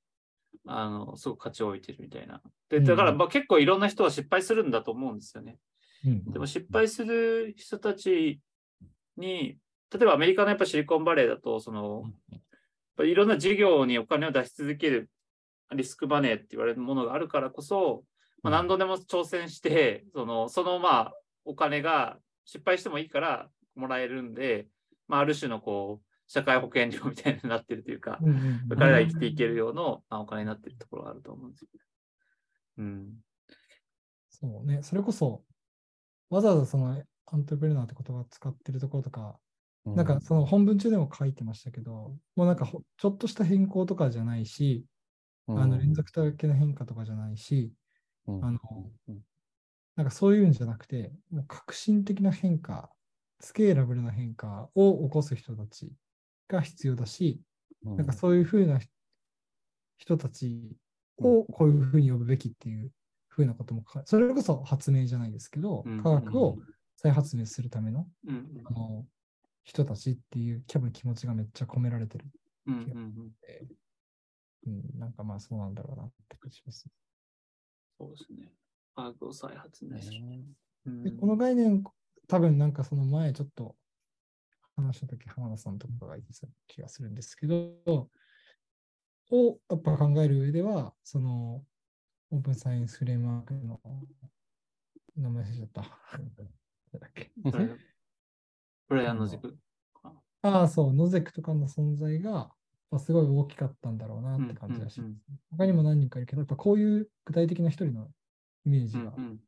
あの、すごく価値を置いてるみたいな。で、だからうんまあ結構いろんな人は失敗するんだと思うんですよね。うん。でも失敗する人たちに、例えばアメリカのやっぱシリコンバレーだと、その、いろんな事業にお金を出し続けるリスクマネーって言われるものがあるからこそ、まあ、何度でも挑戦して、その、そのまあ、お金が失敗してもいいからもらえるんで、まあ、ある種のこう、社会保険料みたいになってるというか、うんうんうん彼ら生きていけるようなまあお金になってるところがあると思うんですよ。うん。そうね、それこそ、わざわざそのアントレプレナーって言葉を使ってるところとか、なんかその本文中でも書いてましたけど、もうなんかほちょっとした変更とかじゃないし、あの連続的な変化とかじゃないし、うん。あのなんかそういうんじゃなくて、もう革新的な変化、スケーラブルな変化を起こす人たちが必要だし、うんなんかそういうふうな人人たちをこういうふうに呼ぶべきっていうふうなこともか、それこそ発明じゃないですけどうん、科学を再発明するためのうんあの人たちっていう多分気持ちがめっちゃ込められてる。うんうんうんうん、なんかまあそうなんだろうなって感じます。そうですね。科学を再発明する。ねうんでこの概念、多分なんかその前ちょっと話したとき、浜田さんとかが言ってた気がするんですけど、をやっぱ考える上では、そのオープンサイエンスフレームワークの名前忘れちゃった。誰だっけこれブライアンの軸。ああ、そう、ノゼクとかの存在が、まあ、すごい大きかったんだろうなって感じがします。うんうん他にも何人かいるけど、やっぱこういう具体的な一人のイメージが、うんうん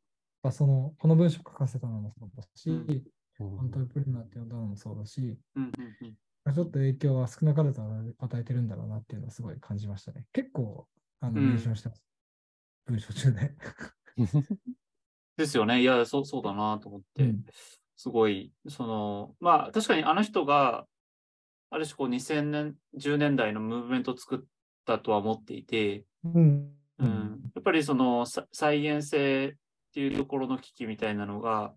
やっぱそのこの文章を書かせたのもそうだし、うんアントレプレナーって呼んだのもそうだし、うんうんうんちょっと影響は少なからず与えてるんだろうなっていうのはすごい感じましたね。結構、あの、うんメンションしてます。文章中で。ですよね。いや、そうそうだなと思って、うんすごい、その、まあ、確かにあの人が、ある種こう2000年、10年代のムーブメントを作ったとは思っていて、うん。うん、やっぱりそのさ再現性っていうところの危機みたいなのが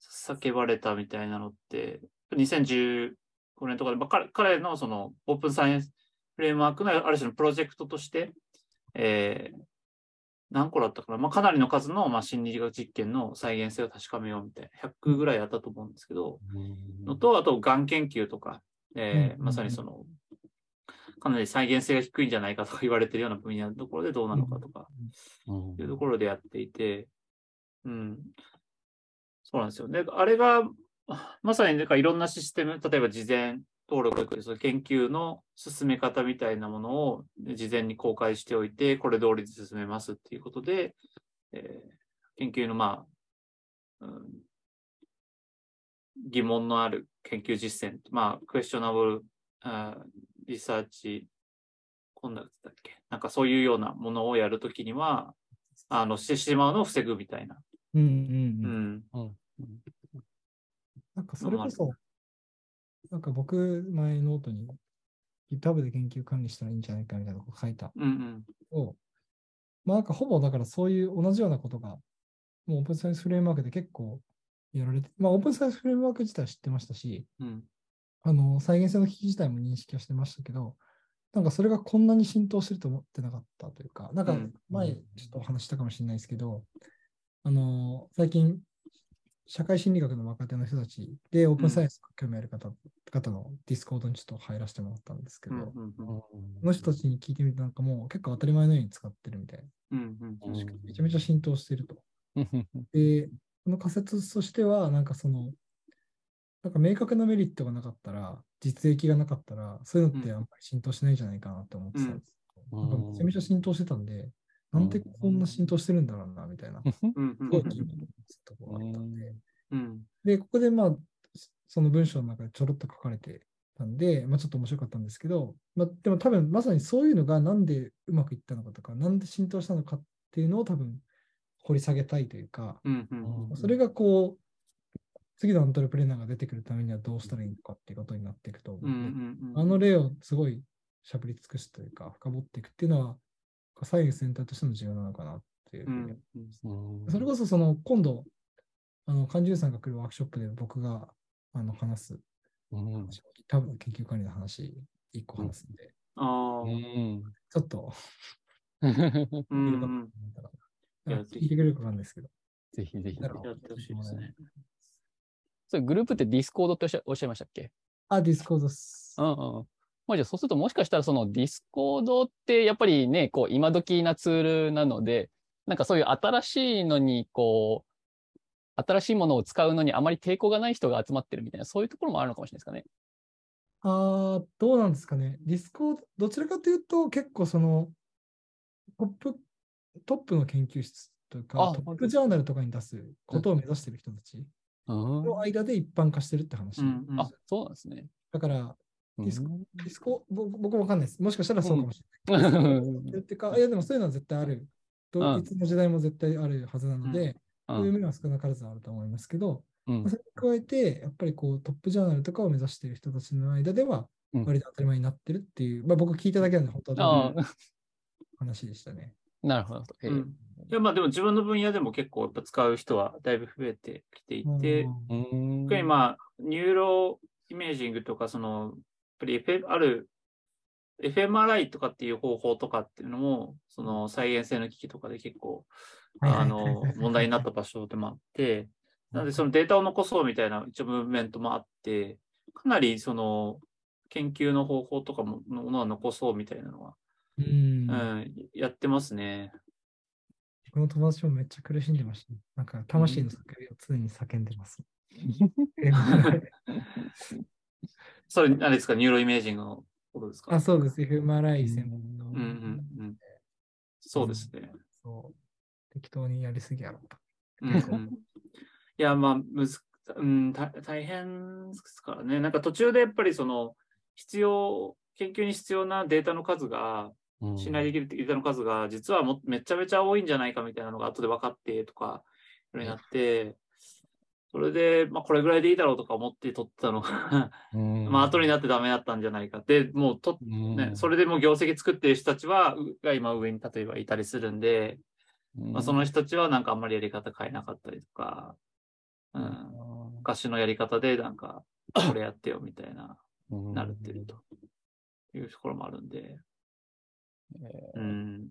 叫ばれたみたいなのって、2015年とかで、まあ、彼彼のそのオープンサイエンスフレームワークのある種のプロジェクトとして、えー何個だったかな、まあ、かなりの数の、まあ、心理学実験の再現性を確かめようみたいな、100ぐらいあったと思うんですけど、のと、あと、がん研究とか、えーうん。まさにその、かなり再現性が低いんじゃないかとか言われてるような分野のところでどうなのかとか、うん。いうところでやっていて、うん。そうなんですよね。あれが、まさになんかいろんなシステム、例えば事前登録で、その研究の進め方みたいなものを事前に公開しておいて、これ通りで進めますっていうことで、えー研究のまあ、うん、疑問のある研究実践、まあ、 questionable、あリサーチ、コンダクトだっけ？なんかそういうようなものをやるときには、あの、してしまうのを防ぐみたいな。うんうんううん。ん。うんなんかそれこそ、なんか僕、前ノートに GitHub で研究管理したらいいんじゃないかみたいなこと書いたうんうん。を、まあなんかほぼだからそういう同じようなことが、もう Open Science Framework で結構やられて、まあ Open Science Framework 自体は知ってましたし、うん。あの、再現性の危機自体も認識はしてましたけど、なんかそれがこんなに浸透してると思ってなかったというか、なんかうん前ちょっとお話ししたかもしれないですけど、あの、最近、社会心理学の若手の人たちでオープンサイエンス興味ある方,、方の Discord にちょっと入らせてもらったんですけど、この人たちに聞いてみてなんかもう結構当たり前のように使ってるみたいな。うんうんうん。めちゃめちゃ浸透してると。で、この仮説としては、なんかその、なんか明確なメリットがなかったら、実益がなかったら、そういうのってあんまり浸透しないんじゃないかなって思ってたんですけど、うん。なんかめちゃめちゃ浸透してたんで、なんでこんな浸透してるんだろうな、みたいな、すごい気になったところがあったんで、うん。で、ここでまあ、その文章の中でちょろっと書かれてたんで、まあちょっと面白かったんですけど、まあでも多分まさにそういうのがなんでうまくいったのかとか、なんで浸透したのかっていうのを多分掘り下げたいというか、それがこう、次のアントレプレーナーが出てくるためにはどうしたらいいのかっていうことになっていくと思うんううんで、あの例をすごいしゃぶり尽くすというか、深掘っていくっていうのは、サイエンス全体としての重要なのかなっていう。うふうにん。うん。それこそその今度、あの、カンジュンさんが来るワークショップで僕があの話す、うん。多分研究管理の話、一個話すんで、ああ。うん。ちょっと、聞いてくれるかわかんないですけど。ぜひぜひ。なるほど。やってほしいですね。それグループって Discord っておっしゃおっしゃいましたっけ？あ、 Discord っす。う。んうん。まあじゃあそうするともしかしたらその Discord ってやっぱりね、こう今時なツールなので、なんかそういう新しいのにこう、新しいものを使うのにあまり抵抗がない人が集まってるみたいな、そういうところもあるのかもしれないですかね。あーどうなんですかね。 Discord、どちらかというと、結構その、トップ、トップの研究室というか、あトップジャーナルとかに出すことを目指している人たちうんの間で一般化してるって話。うんうんあ、そうなんですね。だから、ディスコうん。ディスコ、僕僕もわかんないです。もしかしたらそうかもしれない。うん。ってか、いや、でもそういうのは絶対ある。どうん。いつの時代も絶対あるはずなので、そういううん面は少なからずあると思いますけど、うん。まあそれに加えて、やっぱりこうトップジャーナルとかを目指している人たちの間ではうん、割と当たり前になってるっていう、まあ僕聞いただけなんで、本当あは話でしたね。あ、なるほど。ええ。うん。いや、まあでも自分の分野でも結構やっぱ使う人はだいぶ増えてきていて、うん。特にまあ、ニューロイメージングとか、その、ぱり F ある FMRI とかっていう方法とかっていうのも、その再現性の機器とかで結構、あの、問題になった場所でもあって、なのでそのデータを残そうみたいな一応ムーブメントもあって、かなりその研究の方法とかものものは残そうみたいなのは、うんうん、やってますね。僕の友達もめっちゃ苦しんでました、なんか魂の叫びを常に叫んでます。それ、あれですか、ニューロイメージングのことですか？あ、そうです。FMRI 専門の。うんうんうん。そうですね。そう。適当にやりすぎやろと。うんうん、いや、まあ、むず、うん、た大変ですからね。なんか途中でやっぱりその、必要、研究に必要なデータの数が、うん信頼できるデータの数が、実はもめちゃめちゃ多いんじゃないかみたいなのが後で分かってとか、いろいろなって、それで、まあ、これぐらいでいいだろうとか思って取ってたのが、うん。まあ、後になってダメだったんじゃないか。で、もうと、うん。ね、それでもう業績作ってる人たちは、うが今上に例えばいたりするんで、まあ、その人たちはなんかあんまりやり方変えなかったりとか、うん、昔のやり方でなんか、これやってよみたいな、うん。なるってるというところもあるんで、うん。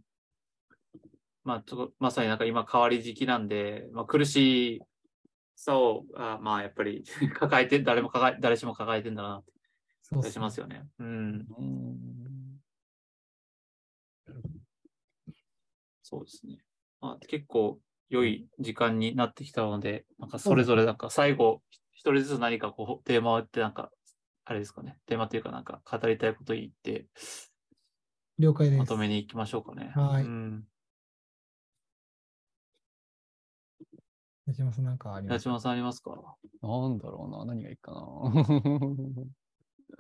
まあ、ちょっと、まさになんか今変わり時期なんで、まあ苦しいさを、あまあやっぱり 抱えて、誰も抱え、誰しも抱えてんだなってそうしますよね。うん。うんそうですね。まあ、結構良い時間になってきたので、なんかそれぞれなんか最後、一人ずつ何かこうテーマを言って、なんか、あれですかね。テーマというかなんか語りたいこと言って、了解です。まとめに行きましょうかね。はいうん矢島さんなんかあります？八島さんありますか？なんだろうな。何がいいかな。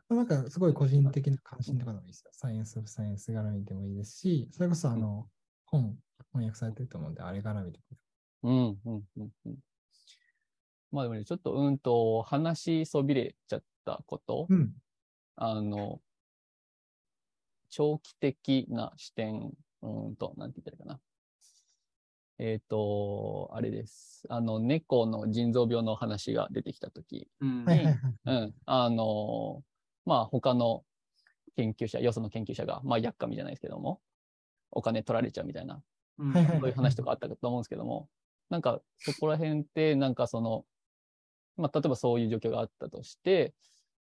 なんかすごい個人的な関心とかでもいいですよ。サイエンス・オブ・サイエンス絡みでもいいですし、それこそあの、本翻訳されてると思うんで、あれ絡みでもうん、うん、うん、うん。まあでもね、ちょっとうんと話しそびれちゃったこと、うん。あの、長期的な視点、うんと、なんて言ったらいいかな。えっ、と、あれです。あの、猫の腎臓病の話が出てきたとき、うん。うん、あの、まあ、他の研究者、よその研究者が、まあ、やっかみじゃないですけども、お金取られちゃうみたいな、うん。そういう話とかあったと思うんですけども、なんか、そこら辺って、なんかその、まあ、例えばそういう状況があったとして、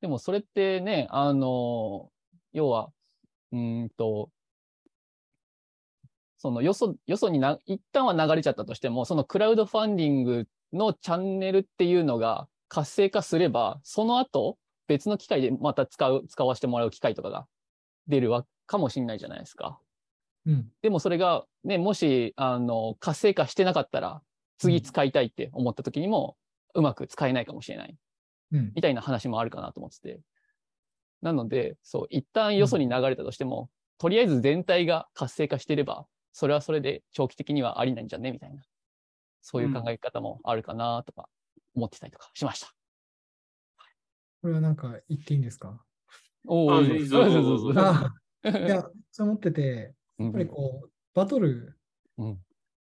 でもそれってね、あの、要は、うーんと、そのよそ、よそにな、一旦は流れちゃったとしても、そのクラウドファンディングのチャンネルっていうのが活性化すれば、その後、別の機会でまた使う、使わせてもらう機会とかが出るわかもしれないじゃないですか。うん。でもそれが、ね、もし、あの、活性化してなかったら、次使いたいって思った時にも、うまく使えないかもしれない。うん。みたいな話もあるかなと思ってて。なので、そう、一旦よそに流れたとしても、とりあえず全体が活性化していれば、それはそれで長期的にはありなんじゃね？みたいな。そういう考え方もあるかなとか思ってたりとかしました。これはなんか言っていいんですか？あおーいいぞ。いや、そう思ってて、ややっぱりこう、バトル、うん。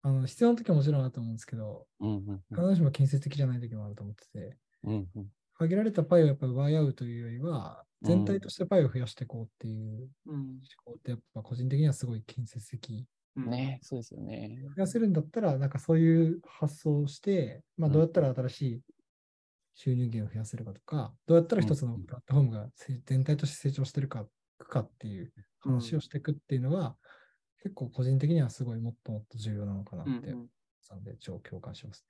あの必要な時はもちろんあると思うんですけど、うんうん必ずしも建設的じゃない時もあると思ってて、うんうん。限られたパイをやっぱ奪い合うというよりは、全体としてパイを増やしていこうっていううん。思考って、やっぱ個人的にはすごい建設的。うん。ねそうですよね。増やせるんだったら、なんかそういう発想をして、まあ、うん。どうやったら新しい収入源を増やせるかとか、どうやったら一つのうん。プラットフォームがせ全体として成長してるかかっていう話をしていくっていうのは、結構個人的にはすごいもっともっと重要なのかなって、うんうん。なんで超共感します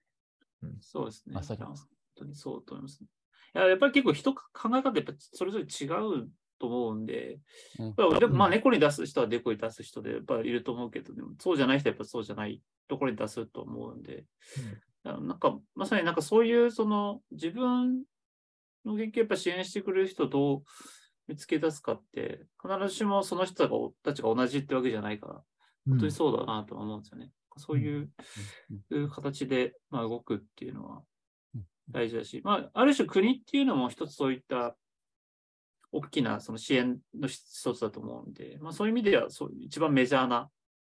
そうですね。まさにいや本当にそうと思いますね。いや、やっぱり結構人考え方やっぱそれぞれ違うと思うんで、うん。でもまあうん猫に出す人は猫に出す人でやっぱいると思うけど、でもそうじゃない人はやっぱそうじゃないところに出すと思うんで、あのなんかまさになんかそういうその自分の研究やっぱ支援してくれる人をどう見つけ出すかって、必ずしもその人たちが同じってわけじゃないから、うん。本当にそうだなとは思うんですよね。そういううん。形で、まあ、動くっていうのはうん。大事だし、まあ、ある種国っていうのも一つそういった大きなその支援の一つだと思うんで、まあ、そういう意味ではそう一番メジャーな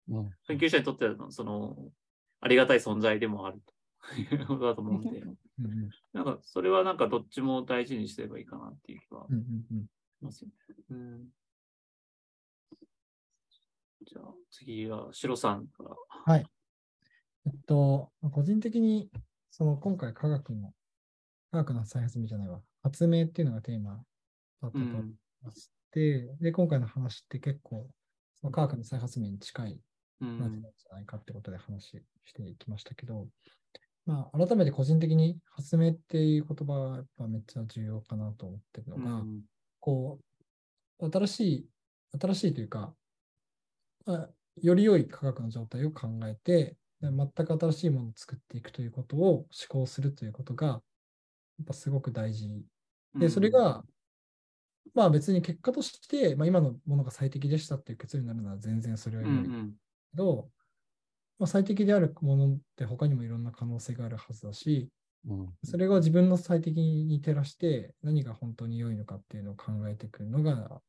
うん。研究者にとってのそのありがたい存在でもあると。い うことだと思うんで、なんかそれはなんかどっちも大事にすればいいかなっていう気はしますよね。うん。じゃあ次はシロさんから。はい。えっと、個人的に、その今回科学の、科学の再発明じゃないわ、発明っていうのがテーマだったと思いまして、で、今回の話って結構、その科学の再発明に近いうん。なんじゃないかってことで話していきましたけど、まあ、改めて個人的に発明っていう言葉はやっぱめっちゃ重要かなと思ってるのが、うん。こう、新しい、新しいというか、まあ、より良い科学の状態を考えて、で全く新しいものを作っていくということを思考するということが、やっぱすごく大事。で、それが、まあ別に結果として、まあ、今のものが最適でしたっていう結論になるのは全然それはうん良いけど、まあ、最適であるものって他にもいろんな可能性があるはずだし、うん。それが自分の最適に照らして何が本当に良いのかっていうのを考えていくのが、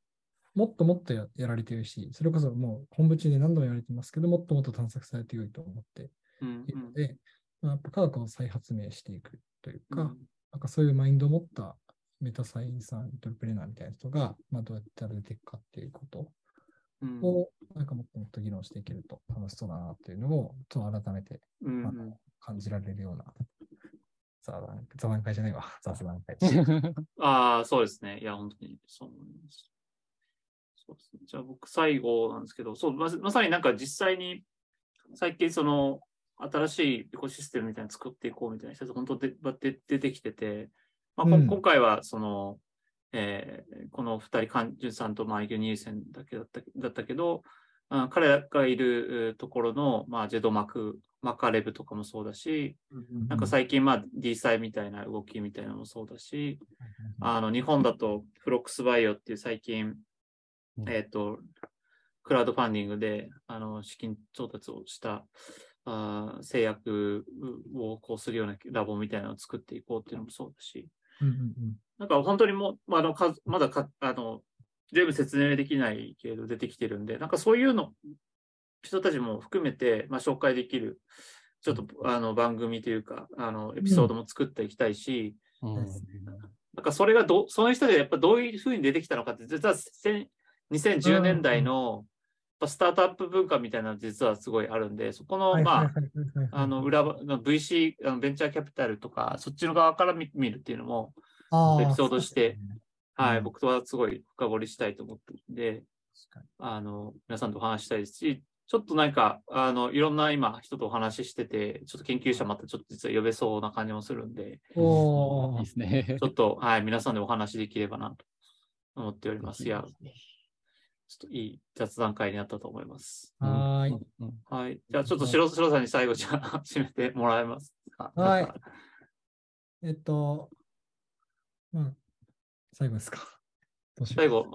もっともっとややられているし、それこそもう本部中で何度も言われていますけど、もっともっと探索されて良いと思ってうん。いるので、まあ、やっぱ科学を再発明していくというか、うん。なんかそういうマインドを持ったメタサイエンサー、エントレプレナーみたいな人が、まあ、どうやって出ていくかっていうことうんを、なんかもっともっと議論していけると楽しそうだなっていうのを、ちょっと改めてうんあの感じられるような座談座談会じゃないわ、雑談会。ああ、そうですね。いや、本当にそう思います。そうですね、じゃあ僕最後なんですけど、そうまさまさになんか実際に最近その新しいエコシステムみたいなの作っていこうみたいな人本当でで出てきてて、まあこうん。今回はその、えーこの二人、カンジュンさんとマイケル・ニールセンだけだっただったけど、あ彼らがいるえーところの、まあ、ジェドマクマカレブとかもそうだし、なんか最近、まあ、D サイみたいな動きみたいなのもそうだし、あの、日本だとフロックスバイオっていう最近、うん。えっ、と、クラウドファンディングで、あの、資金調達をした、あー製薬をこうするようなラボみたいなのを作っていこうっていうのもそうだし、うんうんうん。なんか本当にもう、まああの、かまだか、あの、全部説明できないけど出てきてるんで、なんかそういうの、人たちも含めて、まあ、紹介できる、ちょっとあの番組というか、あの、エピソードも作っていきたいし、うん。なんかそれがど、その人でやっぱどういうふうに出てきたのかって、実はせん2010年代の、ぱスタートアップ文化みたいなの実はすごいあるんで、そこの、まあ、あの、裏ば、VC、あのベンチャーキャピタルとか、そっちの側から見見るっていうのも、エピソードしてね。はい、うん。僕とはすごい深掘りしたいと思ってるんで、あの、皆さんとお話ししたいですし、ちょっとなんか、あの、いろんな今人とお話ししてて、ちょっと研究者またちょっと実は呼べそうな感じもするんで、おー。いいですね。ち。ょっと、はい、皆さんでお話しできればなと思っております。いや、ちょっといい雑談会になったと思います。はーい。はい。じゃあ、ちょっと白白さんに最後、じゃあ、締めてもらえますか？はいえっと、うん。最後ですか？最後、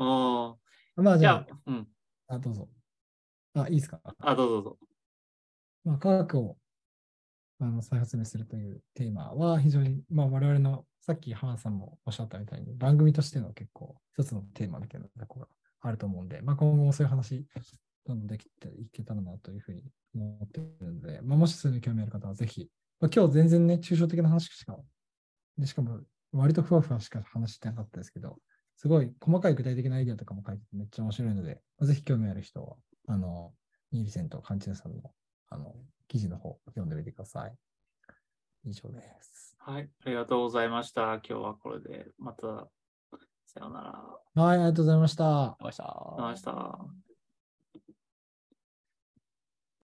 まあうん。じゃあじゃあ、、うん。あ、どうぞ。あ、いいですか？あ、どうぞどうぞ。まあ、科学をあの再発明するというテーマは非常に、まあ、我々のさっき浜田さんもおっしゃったみたいに番組としての結構一つのテーマみたいなところがあると思うんで、まあ、今後もそういう話どんどんできていけたらなというふうに思っているので、まあ、もしそういうの興味ある方はぜひ、まあ、今日全然ね、抽象的な話しか、でしかも割とふわふわしか話してなかったですけど、すごい細かい具体的なアイデアとかも書いててめっちゃ面白いので、ぜひ興味ある人は、あの、ニーリセンとカンチネさんのあの記事の方読んでみてください。以上です。はい。ありがとうございました。今日はこれで、また、さようなら。はい、ありがとうございました。ありがとうございましたありがとうございました。